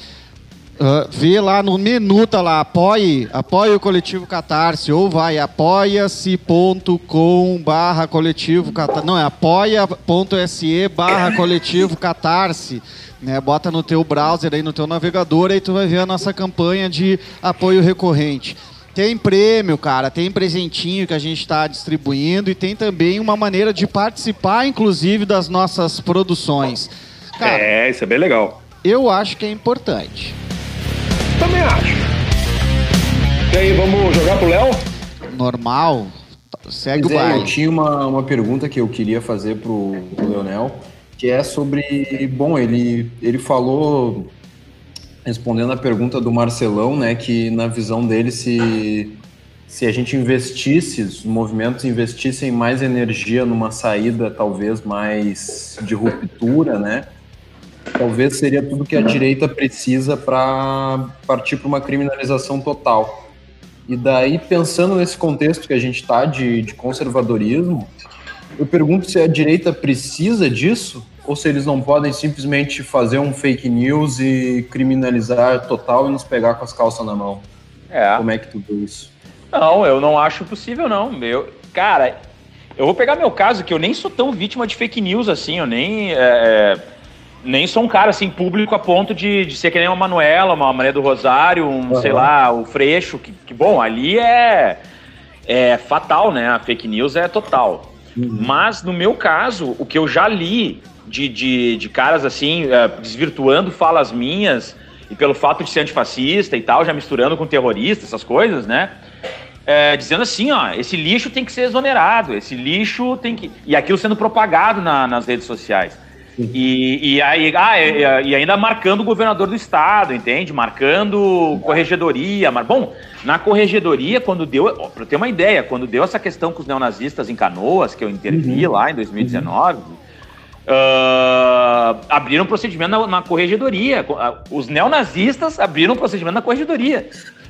Ah, vê lá no menu, tá lá, apoie, apoie o coletivo Catarse, ou vai apoia-se.com barra coletivo Catarse, não, é apoia.se barra coletivo Catarse, né, bota no teu browser aí, no teu navegador, aí tu vai ver a nossa campanha de apoio recorrente. Tem prêmio, cara, tem presentinho que a gente está distribuindo e tem também uma maneira de participar, inclusive, das nossas produções. Cara, É, isso é bem legal. eu acho que é importante. Também acho. E aí, vamos jogar pro Léo? normal, segue Pois o é, baile. eu tinha uma, uma pergunta que eu queria fazer pro, pro Leonel, que é sobre. Bom, ele, ele falou, respondendo a pergunta do Marcelão, né, que na visão dele, se, se a gente investisse, os movimentos investissem mais energia numa saída talvez mais de ruptura, né? Talvez seria tudo que a direita precisa para partir para uma criminalização total. E daí, pensando nesse contexto que a gente está de, de conservadorismo, eu pergunto se a direita precisa disso ou se eles não podem simplesmente fazer um fake news e criminalizar total e nos pegar com as calças na mão. É. Como é que tu vê isso? Não, eu não acho possível, não. Eu, cara, eu vou pegar meu caso, que eu nem sou tão vítima de fake news assim, eu nem. é, é, nem sou um cara assim público a ponto de, de ser que nem uma Manuela, uma Maria do Rosário, um, Uhum. sei lá, o Freixo, que, que, bom, ali é, é fatal, né? A fake news é total. Mas no meu caso, o que eu já li de, de, de caras assim, é, desvirtuando falas minhas, e pelo fato de ser antifascista e tal, já misturando com terrorista, essas coisas, né? É, dizendo assim, ó, esse lixo tem que ser exonerado, esse lixo tem que. E aquilo sendo propagado na- nas redes sociais. E, e, aí, ah, e, e ainda marcando o governador do estado, entende? Marcando corregedoria. Bom, na corregedoria, quando deu. ó, Pra ter uma ideia, quando deu essa questão com os neonazistas em Canoas, que eu intervi lá em 2019. Ah, abriram um procedimento na, na corregedoria. Co- ah, Os neonazistas abriram um procedimento na corregedoria.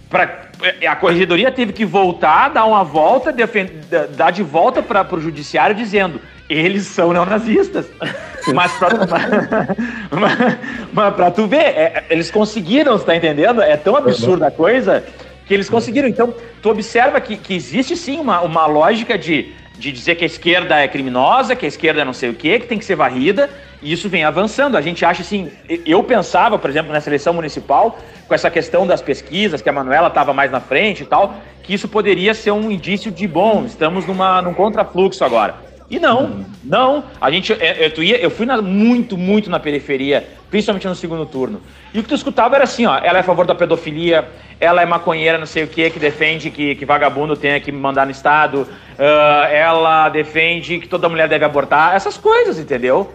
Pra, eh, a corregedoria teve que voltar, dar uma volta, defen- da- dar de volta para o judiciário dizendo eles são neonazistas. Mas pra, mas, mas pra tu ver, é, eles conseguiram, você tá entendendo? É tão absurda a coisa que eles conseguiram. Então, tu observa que, que existe sim uma, uma lógica de, de dizer que a esquerda é criminosa, que a esquerda é não sei o quê, que tem que ser varrida, e isso vem avançando. A gente acha assim, eu pensava, por exemplo, nessa eleição municipal, com essa questão das pesquisas, que a Manuela estava mais na frente e tal, que isso poderia ser um indício de bom, estamos numa, num contrafluxo agora. E não, não. A gente, é, eu, ia- eu fui na- muito, muito na periferia, principalmente no segundo turno. E o que tu escutava era assim, ó, ela é a favor da pedofilia, ela é maconheira, não sei o que, que defende que, que vagabundo tenha que mandar no Estado, ah, ela defende que toda mulher deve abortar, essas coisas, entendeu?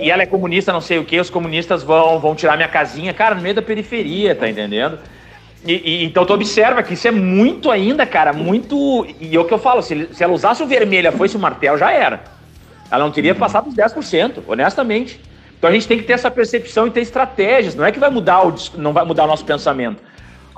E ela é comunista, não sei o que, os comunistas vão, vão tirar minha casinha, cara, no meio da periferia, tá entendendo? E, e- então tu observa que isso é muito ainda, cara, muito. E é o que eu falo, se, se ela usasse o vermelho fosse o martel, já era. Ela não teria passado dos 10%, honestamente. Então a gente tem que ter essa percepção e ter estratégias. Não é que vai mudar o, não vai mudar o nosso pensamento.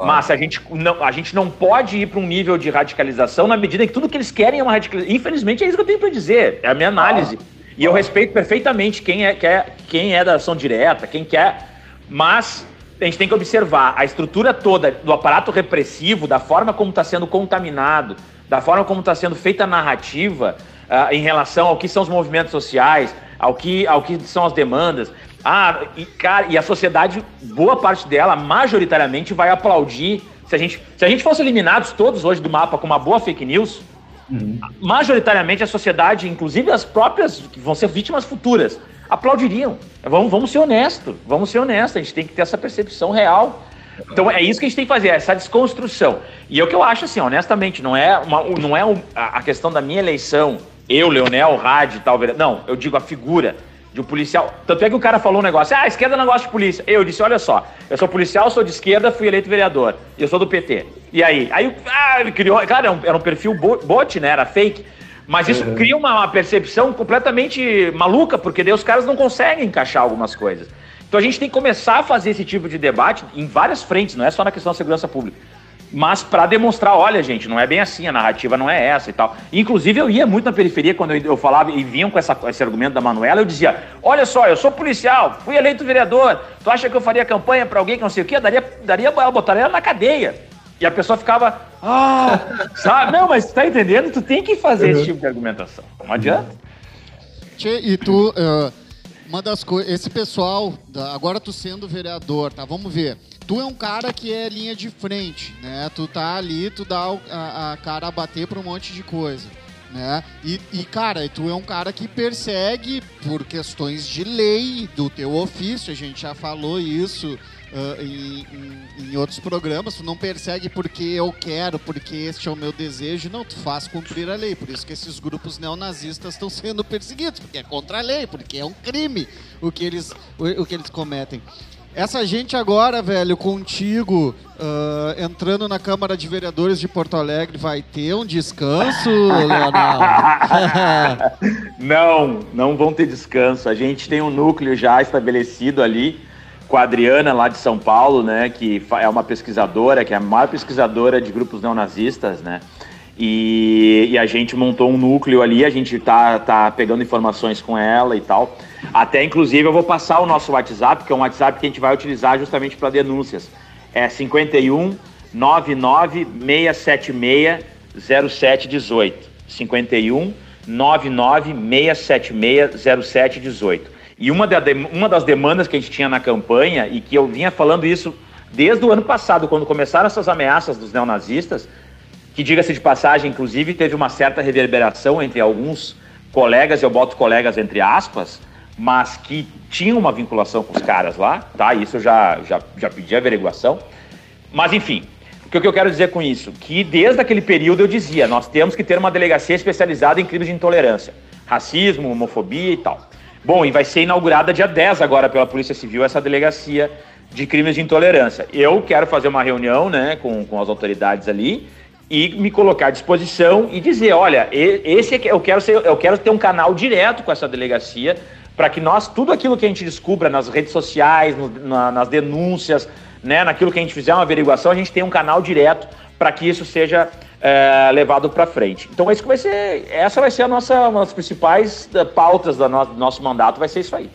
Mas a gente, não, a gente não pode ir para um nível de radicalização na medida em que tudo que eles querem é uma radicalização. Infelizmente, é isso que eu tenho para dizer. É a minha análise. E eu respeito perfeitamente quem é, quer, quem é da ação direta, quem quer. Mas a gente tem que observar a estrutura toda do aparato repressivo, da forma como está sendo contaminado, da forma como está sendo feita a narrativa ah, em relação ao que são os movimentos sociais, ao que, ao que são as demandas. Ah, e, cara, e a sociedade, boa parte dela, majoritariamente, vai aplaudir. Se a, gente, se a gente fosse eliminados todos hoje do mapa com uma boa fake news, majoritariamente a sociedade, inclusive as próprias, que vão ser vítimas futuras, aplaudiriam. Vamos, vamos ser honestos, vamos ser honestos, a gente tem que ter essa percepção real. Então é isso que a gente tem que fazer, essa desconstrução. E é o que eu acho assim, honestamente, não é, uma, não é a questão da minha eleição, eu, Leonel, Rádio e tal, não, eu digo a figura de um policial. Tanto é que o cara falou um negócio, ah, a esquerda não gosta de polícia. Eu disse, olha só, eu sou policial, sou de esquerda, fui eleito vereador, eu sou do PT. E aí? Aí, ah, ele criou, claro, era um, era um perfil bo- bot, né, era fake, mas isso Uhum. cria uma, uma percepção completamente maluca, porque daí os caras não conseguem encaixar algumas coisas. Então a gente tem que começar a fazer esse tipo de debate em várias frentes, não é só na questão da segurança pública. Mas para demonstrar, olha, gente, não é bem assim, a narrativa não é essa e tal. Inclusive, eu ia muito na periferia quando eu, eu falava e vinham com essa, esse argumento da Manuela, eu dizia: olha só, eu sou policial, fui eleito vereador, tu acha que eu faria campanha para alguém que não sei o quê? Daria, daria eu botaria ela na cadeia. E a pessoa ficava, ah, sabe? Não, mas tu tá entendendo? Tu tem que fazer esse tipo de argumentação. Não adianta. Tchê, e tu, eh, uma das coisas, esse pessoal, agora tu sendo vereador, tá? Vamos ver. Tu é um cara que é linha de frente, né? Tu tá ali, tu dá a, a cara a bater pra um monte de coisa, né? E, e, cara, tu é um cara que persegue por questões de lei do teu ofício, a gente já falou isso ah, em, em- outros programas, tu não persegue porque eu quero, porque este é o meu desejo, não, tu faz cumprir a lei, por isso que esses grupos neonazistas estão sendo perseguidos, porque é contra a lei, porque é um crime o que eles, o, o que eles cometem. Essa gente agora, velho, contigo, ah, entrando na Câmara de Vereadores de Porto Alegre, vai ter um descanso, Leonardo? Não, não vão ter descanso. A gente tem um núcleo já estabelecido ali com a Adriana lá de São Paulo, né, que é uma pesquisadora, que é a maior pesquisadora de grupos neonazistas, né? E, e a gente montou um núcleo ali, a gente tá, tá pegando informações com ela e tal. Até, inclusive, eu vou passar o nosso WhatsApp, que é um WhatsApp que a gente vai utilizar justamente para denúncias. É 51 99 676 0718. 51 99 676 0718. E uma, uma das demandas que a gente tinha na campanha, e que eu vinha falando isso desde o ano passado, quando começaram essas ameaças dos neonazistas, que diga-se de passagem, inclusive, teve uma certa reverberação entre alguns colegas, eu boto colegas entre aspas, mas que tinham uma vinculação com os caras lá, tá? Isso eu já, já, já pedi averiguação. Mas, enfim, o que eu quero dizer com isso? Que desde aquele período eu dizia, nós temos que ter uma delegacia especializada em crimes de intolerância, racismo, homofobia e tal. Bom, e vai ser inaugurada dia 10 agora pela Polícia Civil essa delegacia de crimes de intolerância. Eu quero fazer uma reunião né, com, com as autoridades ali e me colocar à disposição e dizer, olha, esse é que eu quero ser, eu quero ter um canal direto com essa delegacia para que nós tudo aquilo que a gente descubra nas redes sociais, no- na- nas denúncias, né, naquilo que a gente fizer uma averiguação, a gente tenha um canal direto para que isso seja é, levado para frente. Então que vai ser, essa vai ser a nossa uma das principais eh, pautas do nosso mandato, vai ser isso aí.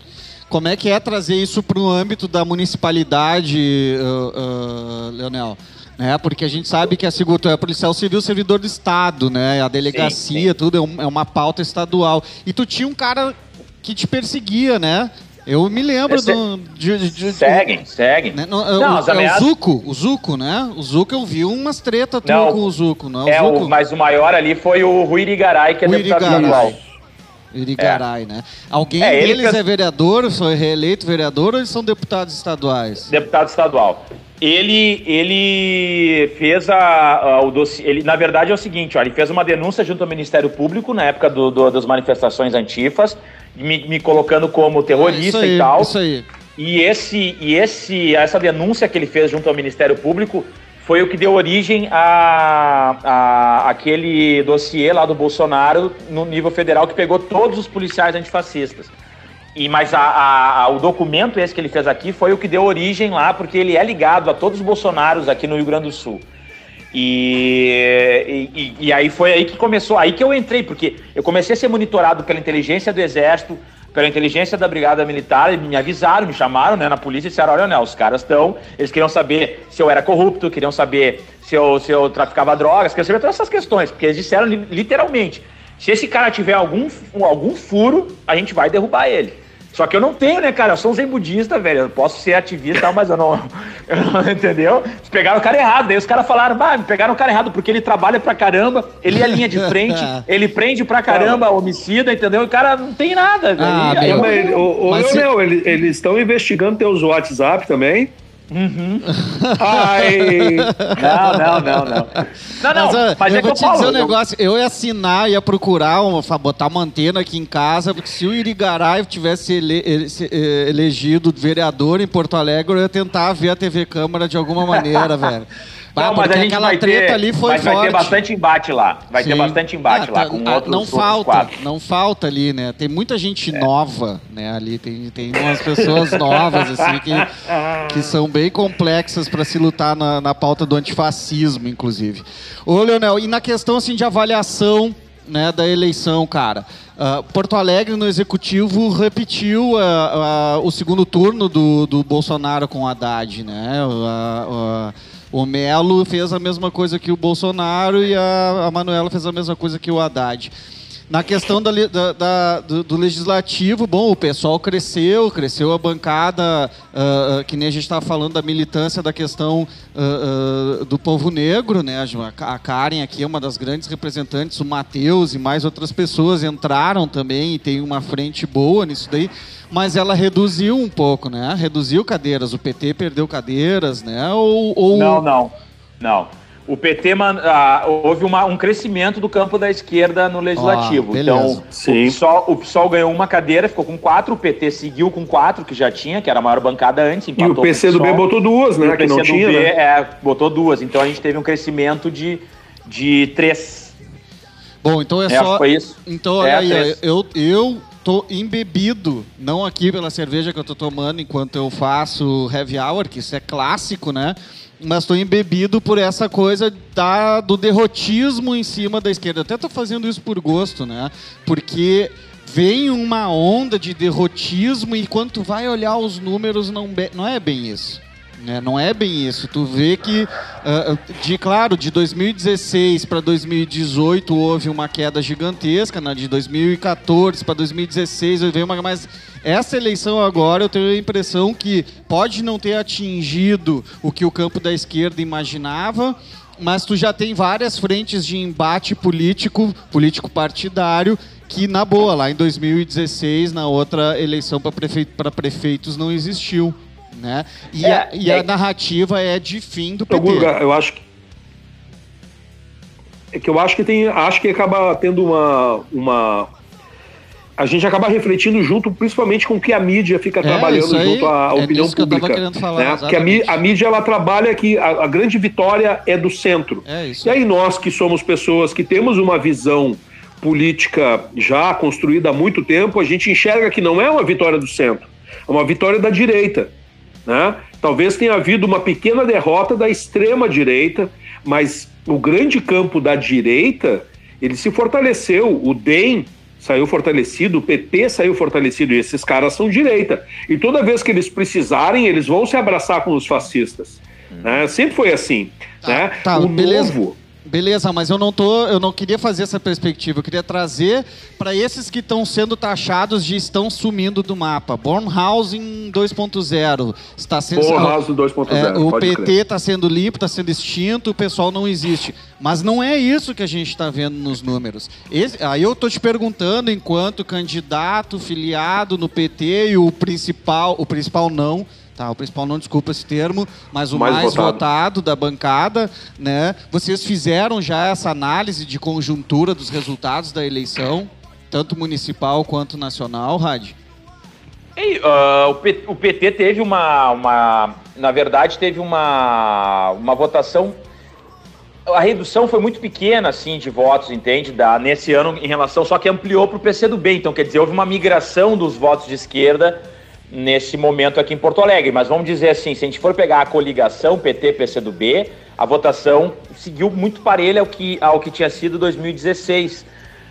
Como é que é trazer isso para o âmbito da municipalidade, ah, ah, Leonel? Né? Porque a gente sabe que a Seguro tu é policial civil, servidor do Estado, né? A delegacia, tudo é, um- é uma pauta estadual. E tu tinha um cara que te perseguia, né? Eu me lembro Esse- do. De, de- de- Seguem, seguem. Né? No- Não, o, as é ameaças- o Zuco, o Zuco, né? O Zuco eu vi umas treta Não, com o Zuco, não É, o o, Zuco? mas o maior ali foi o Rui Irigaray, que é Rui deputado estadual. Irigaray, né? Alguém É, ele deles fez- é vereador, foi reeleito vereador ou eles são deputados estaduais? Deputado estadual. Ele, ele fez a, a- o dossiê. Ele, na verdade, é o seguinte: ó, ele fez uma denúncia junto ao Ministério Público na época do- do- das manifestações antifas, me, me colocando como terrorista Isso aí, e tal. isso aí. E, esse, e esse, essa denúncia que ele fez junto ao Ministério Público foi o que deu origem a, a aquele dossiê lá do Bolsonaro no nível federal que pegou todos os policiais antifascistas. E, mas a- a- o documento esse que ele fez aqui foi o que deu origem lá, porque ele é ligado a todos os Bolsonaros aqui no Rio Grande do Sul. E, e, e aí foi aí que começou, aí que eu entrei, porque eu comecei a ser monitorado pela inteligência do Exército, pela inteligência da Brigada Militar, e me avisaram, me chamaram né, na polícia e disseram, olha, né, os caras estão, eles queriam saber se eu era corrupto, queriam saber se eu, se eu traficava drogas, queriam saber todas essas questões, porque eles disseram li- literalmente, se esse cara tiver algum, algum furo, a gente vai derrubar ele. Só que eu não tenho, né, cara? Eu sou um zen budista, velho. Eu posso ser ativista mas eu não, eu não- Entendeu? Eles pegaram o cara errado. Daí os caras falaram, bah, pegaram o cara errado, porque ele trabalha pra caramba, ele é linha de frente, ele prende pra caramba homicida, entendeu? O cara não tem nada, velho. Ah, E aí eu- mas ele- eles estão investigando teus WhatsApp também? Ai, Não, não, não, não. Não, não, Mas, mas eu é que vou eu te falo. dizer um eu- negócio, eu ia assinar, ia procurar, uma, botar uma antena aqui em casa, porque se o Irigaray tivesse ele- ele- eh, elegido vereador em Porto Alegre, eu ia tentar ver a TV Câmara de alguma maneira, velho. Ah, Não, mas a gente vai treta ter, ali foi mas forte. vai ter bastante embate lá. Vai ter Sim. bastante embate Ah, lá tá- com ah, outros, não outros falta, quadros. não falta ali, né? Tem muita gente nova, né? Ali tem, tem umas pessoas novas assim que, que são bem complexas para se lutar na, na pauta do antifascismo, inclusive. Ô, Leonel, e na questão assim de avaliação né, da eleição, cara. ah, Porto Alegre no executivo repetiu ah, ah, o segundo turno do, do Bolsonaro com o Haddad, né? O Melo fez a mesma coisa que o Bolsonaro e a, a Manuela fez a mesma coisa que o Haddad. Na questão da da- da- do, do legislativo, bom, o pessoal cresceu, cresceu a bancada, ah, que nem a gente estava falando da militância da questão ah, ah, do povo negro, né? A Karen aqui é uma das grandes representantes, o Matheus e mais outras pessoas entraram também e tem uma frente boa nisso daí, mas ela reduziu um pouco, né? Reduziu cadeiras, o PT perdeu cadeiras, né? Ou, ou- Não, não. Não. O PT man- ah, houve uma- um crescimento do campo da esquerda no legislativo. Ah, então, o PSOL, o PSOL ganhou uma cadeira, ficou com quatro, o PT seguiu com quatro, que já tinha, que era a maior bancada antes. e o com PCdoB PSOL. botou duas, E né? o Que não PCdoB, tinha, né? é, botou duas. Então a gente teve um crescimento de, de três. Bom, então é, É, só. foi isso. Então, olha É, aí, três. eu, eu tô embebido, não aqui pela cerveja que eu tô tomando enquanto eu faço heavy hour, que isso é clássico, né? Mas tô embebido por essa coisa da, do derrotismo em cima da esquerda. Até tô fazendo isso por gosto, né? Porque vem uma onda de derrotismo e quando tu vai olhar os números, não, não é bem isso. Né? Não é bem isso. Tu vê que, ah, de claro, de 2016 para 2018 houve uma queda gigantesca, né? de 2014 para 2016 veio uma. Mas essa eleição agora eu tenho a impressão que pode não ter atingido o que o campo da esquerda imaginava. Mas tu já tem várias frentes de embate político, político partidário, que na boa, lá em 2016, na outra eleição para prefeito, prefeitos, não existiu. Né? E, É, a, e a é- narrativa é de fim do PT. lugar, eu acho que é que eu acho que tem, acho que acaba tendo uma, uma a gente acaba refletindo junto, principalmente com o que a mídia fica É, trabalhando aí, junto à é opinião disso que eu pública. falar, né? Porque a, mí- exatamente. a mídia ela trabalha que a, a grande vitória é do centro. É isso. E aí nós que somos pessoas que temos uma visão política já construída há muito tempo, a gente enxerga que não é uma vitória do centro, é uma vitória da direita. Né? Talvez tenha havido uma pequena derrota da extrema direita, mas o grande campo da direita ele se fortaleceu. O DEM saiu fortalecido, o PT saiu fortalecido, e esses caras são direita. E toda vez que eles precisarem, eles vão se abraçar com os fascistas. Né? Sempre foi assim. né? tá, o beleza. novo. Beleza, mas eu não tô, eu não queria fazer essa perspectiva. Eu queria trazer para esses que estão sendo taxados de estão sumindo do mapa. Bornhausen 2.0 está sendo Bornhausen 2.0, É, o PT está sendo limpo, está sendo extinto, o pessoal não existe. Mas não é isso que a gente está vendo nos números. Esse- aí eu tô te perguntando, enquanto candidato filiado no PT e o principal, o principal não, tá? O principal não, desculpa esse termo, mas o Mais mais, votado. votado. da bancada, né? Vocês fizeram já essa análise de conjuntura dos resultados da eleição, tanto municipal quanto nacional, Rad? E, ah, o, PT teve uma, uma. Na verdade, teve uma, uma votação a redução foi muito pequena, assim, de votos, entende? Da, nesse ano, em relação, só que ampliou para o PCdoB. Então, quer dizer, houve uma migração dos votos de esquerda nesse momento aqui em Porto Alegre. Mas vamos dizer assim, se a gente for pegar a coligação PT-PCdoB, a votação seguiu muito parelha ao que, ao que tinha sido 2016.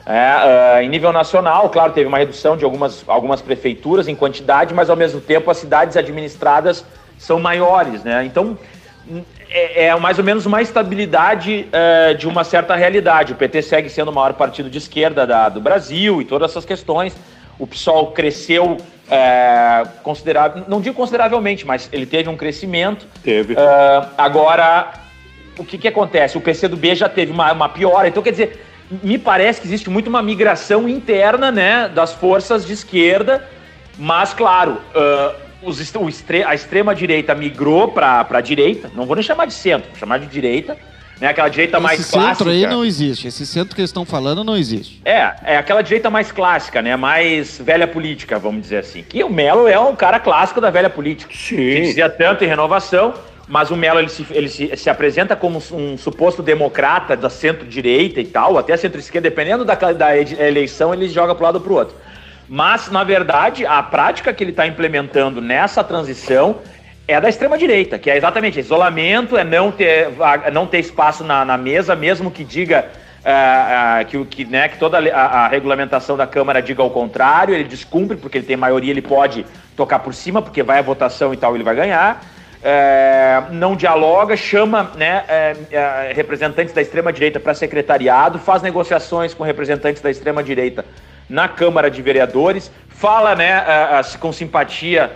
É, uh, em nível nacional, claro, teve uma redução de algumas, algumas prefeituras em quantidade, mas ao mesmo tempo as cidades administradas são maiores, né? Então é, é mais ou menos uma estabilidade uh, de uma certa realidade. O PT segue sendo o maior partido de esquerda da, do Brasil e todas essas questões. O PSOL cresceu é, considerável, não digo consideravelmente, mas ele teve um crescimento. Teve. Uh, agora, o que, que acontece? O PCdoB já teve uma, uma piora. Então, quer dizer, me parece que existe muito uma migração interna né, das forças de esquerda, mas, claro, uh, os, o a extrema-direita migrou para a direita, não vou nem chamar de centro, vou chamar de direita, né, aquela direita Esse mais centro clássica. aí não existe. Esse centro que eles estão falando não existe. É, é aquela direita mais clássica, né? Mais velha política, vamos dizer assim. E o Melo é um cara clássico da velha política. Sim. Que dizia tanto em renovação, mas o Melo ele se, ele se, se apresenta como um suposto democrata da centro-direita e tal, até centro-esquerda, dependendo da, da eleição, ele joga para lado ou para o outro. Mas, na verdade, a prática que ele está implementando nessa transição é da extrema-direita, que é exatamente isolamento, é não ter, não ter espaço na, na mesa, mesmo que diga uh, uh, que, que, né, que toda a, a, regulamentação da Câmara diga o contrário, ele descumpre, porque ele tem maioria, ele pode tocar por cima, porque vai a votação e tal, ele vai ganhar. Uh, não dialoga, chama né, representantes da extrema-direita para secretariado, faz negociações com representantes da extrema-direita na Câmara de Vereadores, fala né, com simpatia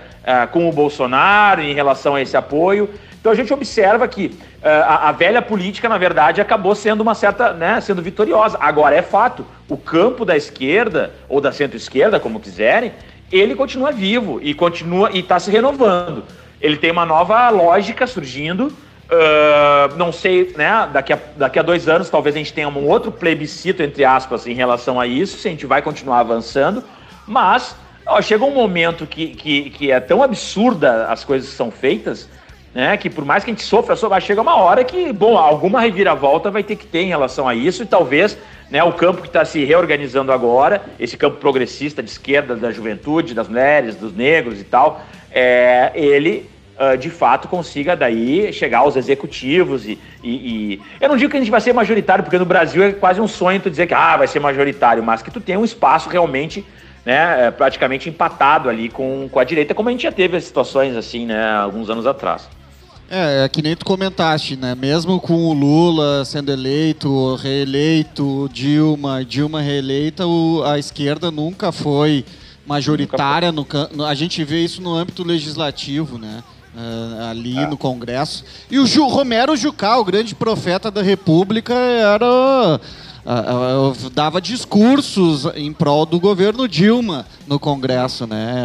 com o Bolsonaro em relação a esse apoio. Então a gente observa que a, a, velha política, na verdade, acabou sendo uma certa, né, sendo vitoriosa. Agora é fato, o campo da esquerda ou da centro-esquerda, como quiserem, ele continua vivo e continua e está se renovando. Ele tem uma nova lógica surgindo. Uh, não sei, né? Daqui a, daqui a dois anos talvez a gente tenha um outro plebiscito, entre aspas, em relação a isso, se a gente vai continuar avançando, mas Ó, chega um momento que, que, que é tão absurda as coisas que são feitas, né? Que por mais que a gente sofra, sofra chega uma hora que, bom, alguma reviravolta vai ter que ter em relação a isso e talvez né, o campo que está se reorganizando agora, esse campo progressista de esquerda, da juventude, das mulheres, dos negros e tal, é, ele uh, de fato consiga daí chegar aos executivos e, e, e, Eu não digo que a gente vai ser majoritário, porque no Brasil é quase um sonho tu dizer que ah, vai ser majoritário, mas que tu tenha um espaço realmente né, é, praticamente empatado ali com, com a direita, como a gente já teve as situações assim, né, alguns anos atrás. É, é que nem tu comentaste, né? Mesmo com o Lula sendo eleito, reeleito, Dilma, Dilma reeleita, o, a esquerda nunca foi majoritária. Nunca foi. No, a gente vê isso no âmbito legislativo, né? Uh, ali é. no Congresso. E o Ju, Romero Jucá, o grande profeta da República, era uh, dava discursos em prol do governo Dilma no Congresso, né?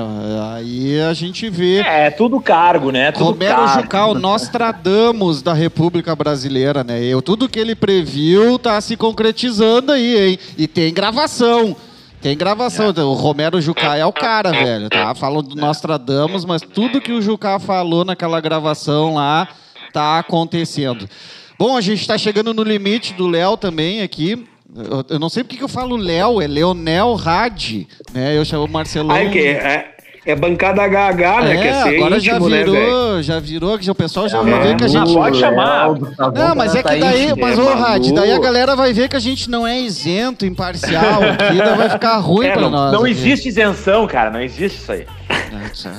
Aí a gente vê. É, tudo cargo, né? Tudo Romero cargo. Jucal, Nostradamus da República Brasileira, né? Eu, tudo que ele previu tá se concretizando aí, hein? E tem gravação. Tem gravação. É. O Romero Jucá é o cara, velho, tá? Falam do Nostradamus, mas tudo que o Jucá falou naquela gravação lá tá acontecendo. Bom, a gente está chegando no limite do Léo também aqui. Eu, eu não sei porque que eu falo Léo, é Leonel Rad, né? Eu chamo Marcelão. Ah, é, que é, é bancada HH, né? É, que é ser agora íntimo, já né, virou, né, já virou, que o pessoal já É, vai ver que a gente. pode chamar. Não, mas é que daí, mas ô Rad, daí a galera vai ver que a gente não é isento, imparcial, aqui daí vai ficar ruim É, pra não, nós. não aqui. existe isenção, cara, não existe isso aí.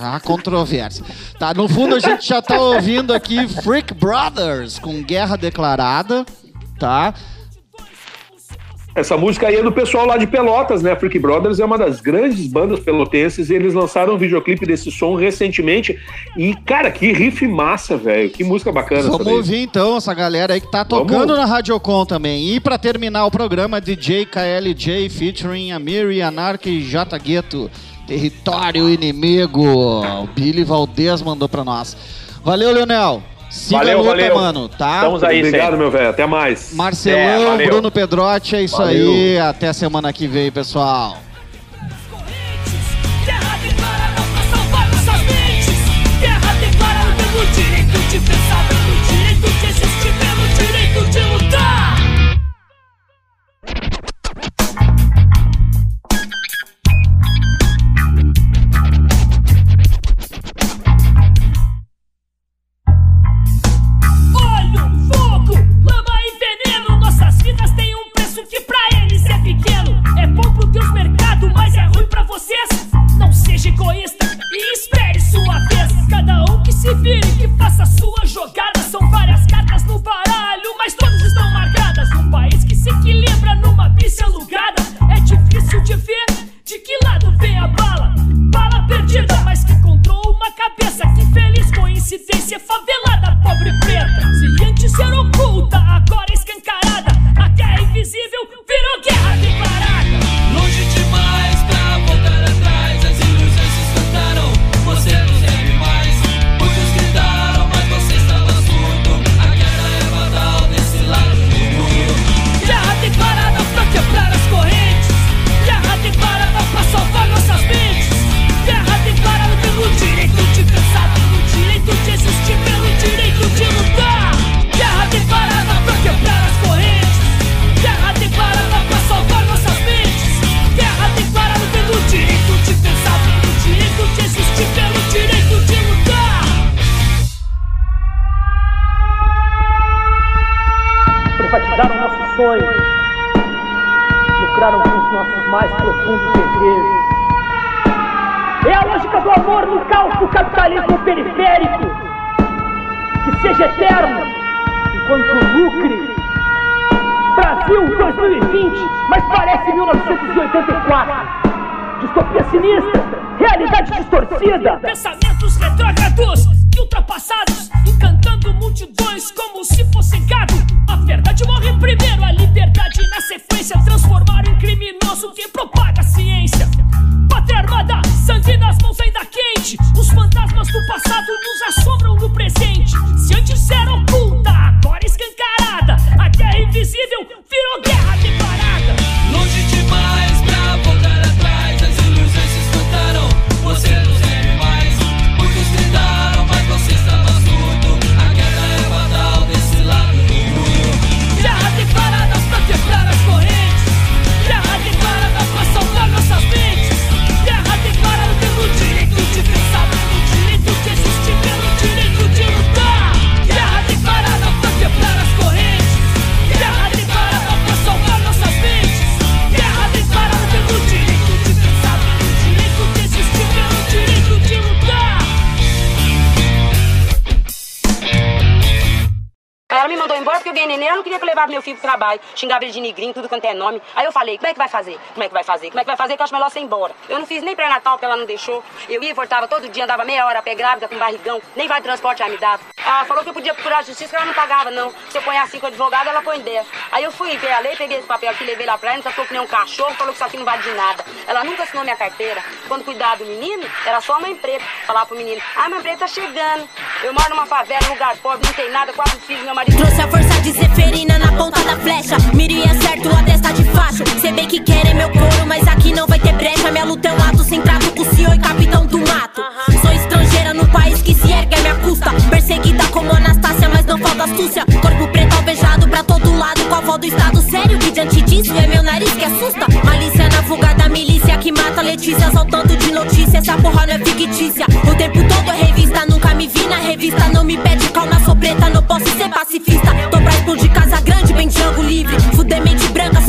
Há controvérsia. Tá, no fundo a gente já tá ouvindo aqui Freak Brothers com Guerra Declarada, tá? Essa música aí é do pessoal lá de Pelotas, né? Freak Brothers é uma das grandes bandas pelotenses e eles lançaram um videoclipe desse som recentemente. E, cara, que riff massa, velho. Que música bacana Vamos ouvir então essa galera aí que tá Vamos. tocando na Radiocon também. E pra terminar o programa, DJ KLJ featuring Amiri, Anark e J Gueto. Território inimigo. O Billy Valdez mandou pra nós. Valeu, Leonel. Siga Valeu, luta, valeu. mano, tá? Estamos aí, Obrigado, sempre. meu velho. Até mais. Marcelão, É. Bruno Pedrotti, é isso Valeu. aí. Até semana que vem, pessoal. Mandou embora porque eu ganhei neném, ela não queria que eu levasse meu filho pro trabalho. Xingava ele de negrinho, tudo quanto é nome. Aí eu falei, como é que vai fazer? Como é que vai fazer? Como é que vai fazer que eu acho melhor você ir embora? Eu não fiz nem pré-natal porque ela não deixou. Eu ia e voltava todo dia, andava meia hora a pé grávida, com barrigão. Nem vai transporte ela me dava. Ela falou que eu podia procurar a justiça, que ela não pagava, não. Se eu ponho assim com o advogado, ela põe 10. Aí eu fui, peguei a lei, peguei esse papel aqui, levei lá pra ela, não tratou que nem um cachorro, falou que isso aqui não vale de nada. Ela nunca assinou minha carteira. Quando cuidava do menino, era só a mãe preta. Falava pro menino, ah, mãe preta tá chegando. Eu moro numa favela, lugar pobre, não tem nada, quatro filhos, meu marido. Trouxe a força de Zeferina na ponta da flecha. Miro e acerto a testa de facho. Cê bem que querem meu couro, mas aqui não vai ter brecha. Minha luta é um ato sem com o senhor e capitão do mato. Sou estrangeira no país que se ergue a minha custa. Perseguida como Anastácia, mas não falta astúcia. Corpo preto alvejado pra todo lado. Com a avó do estado sério, que diante disso é meu nariz que assusta. Malícia na fuga da milícia que mata Letícia. Só tanto de notícia, essa porra não é fictícia. O tempo todo é revista, nunca me vi na revista. Não me pede calma, sou preta, não posso ser pacifista. Tô pra explodir casa grande, bem Django livre. Fuder mente branca,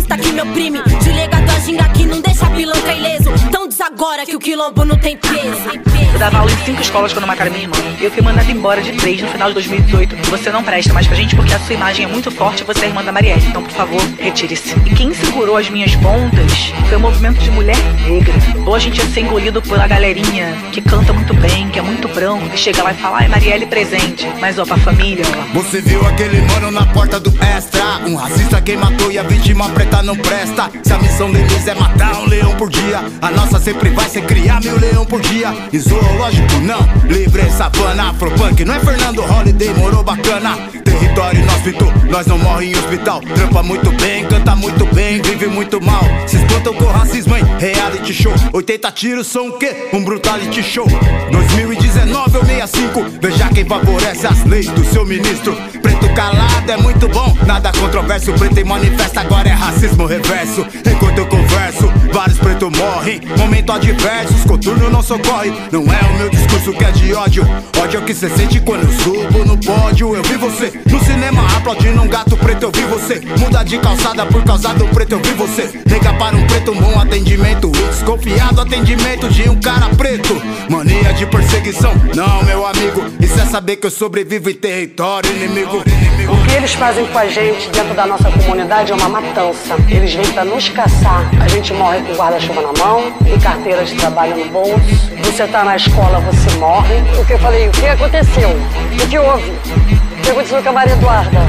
supremacista que me oprime. De legado a ginga que não deixa pilanca ileso. Então diz agora que o quilombo não tem peso. Eu dava aula em cinco escolas quando mataram minha irmã. Eu fui mandada embora de três no final de 2018. Você não presta mais pra gente porque a sua imagem é muito forte e você é irmã da Marielle. Então, por favor, retire-se. E quem segurou as minhas pontas foi o movimento de mulher negra. Ou a gente ia ser engolido pela galerinha que canta muito bem, que é muito branco, que chega lá e fala, ai, Marielle presente. Mas ó, pra família, ó. Você viu aquele mano na porta do extra Um racista quem matou e a vítima preta não presta. Se a missão deles é matar um leão por dia A nossa sempre vai ser criar mil leão por dia. E zoológico não, livre savana Afropunk não é Fernando Holiday, morou bacana. Território inóspito, nós não morre em hospital. Trampa muito bem, canta muito bem, vive muito mal. Se espantam com racismo, hein? Reality show. 80 tiros são o quê? Um brutality show. 2019 ou 65 Veja quem favorece as leis do seu ministro. Preto calado é muito bom, nada controverso Preto em manifesta, agora é racismo reverso. Enquanto eu converso, vários pretos morrem. Momento adverso, os coturnos não socorrem. Não é o meu discurso que é de ódio. Ódio é o que cê sente quando eu subo no pódio. Eu vi você no cinema aplaudindo um gato preto Eu vi você. Muda de calçada por causa do preto Eu vi você. Nega para um preto um bom atendimento. E desconfiado atendimento de um cara preto. Mania de perseguição, não meu amigo. Isso é saber que eu sobrevivo em território inimigo O que eles fazem com a gente dentro da nossa comunidade é uma matança. Eles vêm pra nos caçar. A gente morre com guarda-chuva na mão e carteira de trabalho no bolso. Você tá na escola, você morre. O que eu falei? O que aconteceu? O que houve? O que aconteceu com a Maria Eduarda?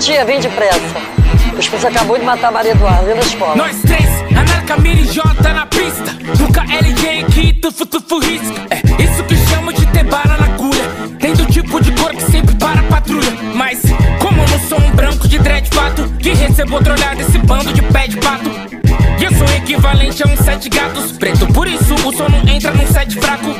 Tia, vem depressa. O Espírito acabou de matar a Maria Eduarda dentro da escola. Nós três, Anarca, Miri Jota na pista. Nunca LJ aqui, tufu, tufu, risca. É isso que chamo de ter bala na agulha. Tem do tipo de cor que para a patrulha. Mas, como eu não sou um branco de dread fato, que recebo olhada desse bando de pé de pato. E eu sou equivalente a um sete gatos preto. Por isso o som não entra num set fraco.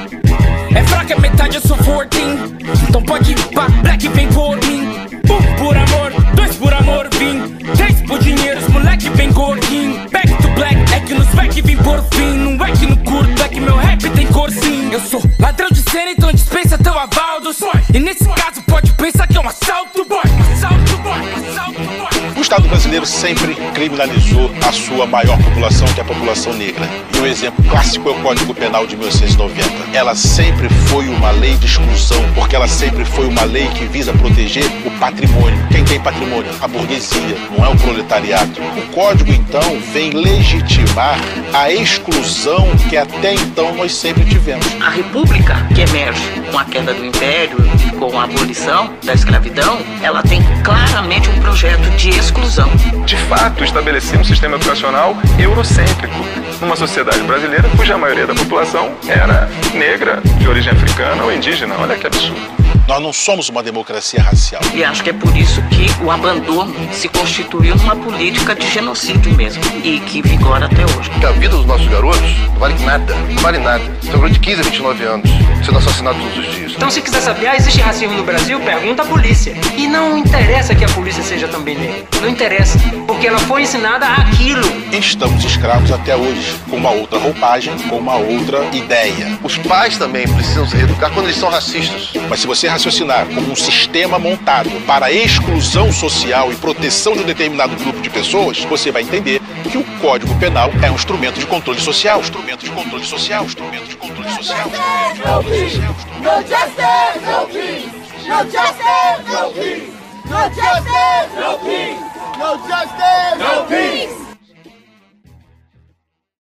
É fraco, é metade, eu sou fortinho. Então pode ir pra black, vem por mim. Um por amor, dois por amor, vim. Três por dinheiro, os moleque vem gordinho. Back black, é que nos back vim por fim. Não é que no curto, é que meu rap tem cor sim. Eu sou ladrão de cena, então dispensa teu aval dos E nesse caso pode pensar que é um assalto, boy. Assalto, boy, assalto, boy. Estado brasileiro sempre criminalizou a sua maior população, que é a população negra. E o exemplo clássico é o Código Penal de 1990. Ela sempre foi uma lei de exclusão, porque ela sempre foi uma lei que visa proteger o patrimônio. Quem tem patrimônio? A burguesia, não é o proletariado. O código, então, vem legitimar a exclusão que até então nós sempre tivemos. A república que emerge com a queda do império com a abolição da escravidão, ela tem claramente um projeto de exclusão. De fato, estabeleceu um sistema educacional eurocêntrico, numa sociedade brasileira cuja maioria da população era negra, de origem africana ou indígena. Olha que absurdo. Nós não somos uma democracia racial. E acho que é por isso que o abandono se constituiu numa política de genocídio mesmo e que vigora até hoje. Que a vida dos nossos garotos não vale nada, não vale nada. São garotos de 15 a 29 anos, sendo assassinados todos os dias. Então, se quiser saber, ah, existe racismo no Brasil? Pergunta à polícia. E não interessa que a polícia seja também negra. Não interessa, porque ela foi ensinada aquilo. Estamos escravos até hoje, com uma outra roupagem, com uma outra ideia. Os pais também precisam se reeducar quando eles são racistas. Mas se você raciocinar como um sistema montado para exclusão social e proteção de um determinado grupo de pessoas, você vai entender que o Código Penal é um instrumento de controle social, instrumento de controle social, instrumento de controle social. No justice, no peace. No justice, no peace. No justice, no peace.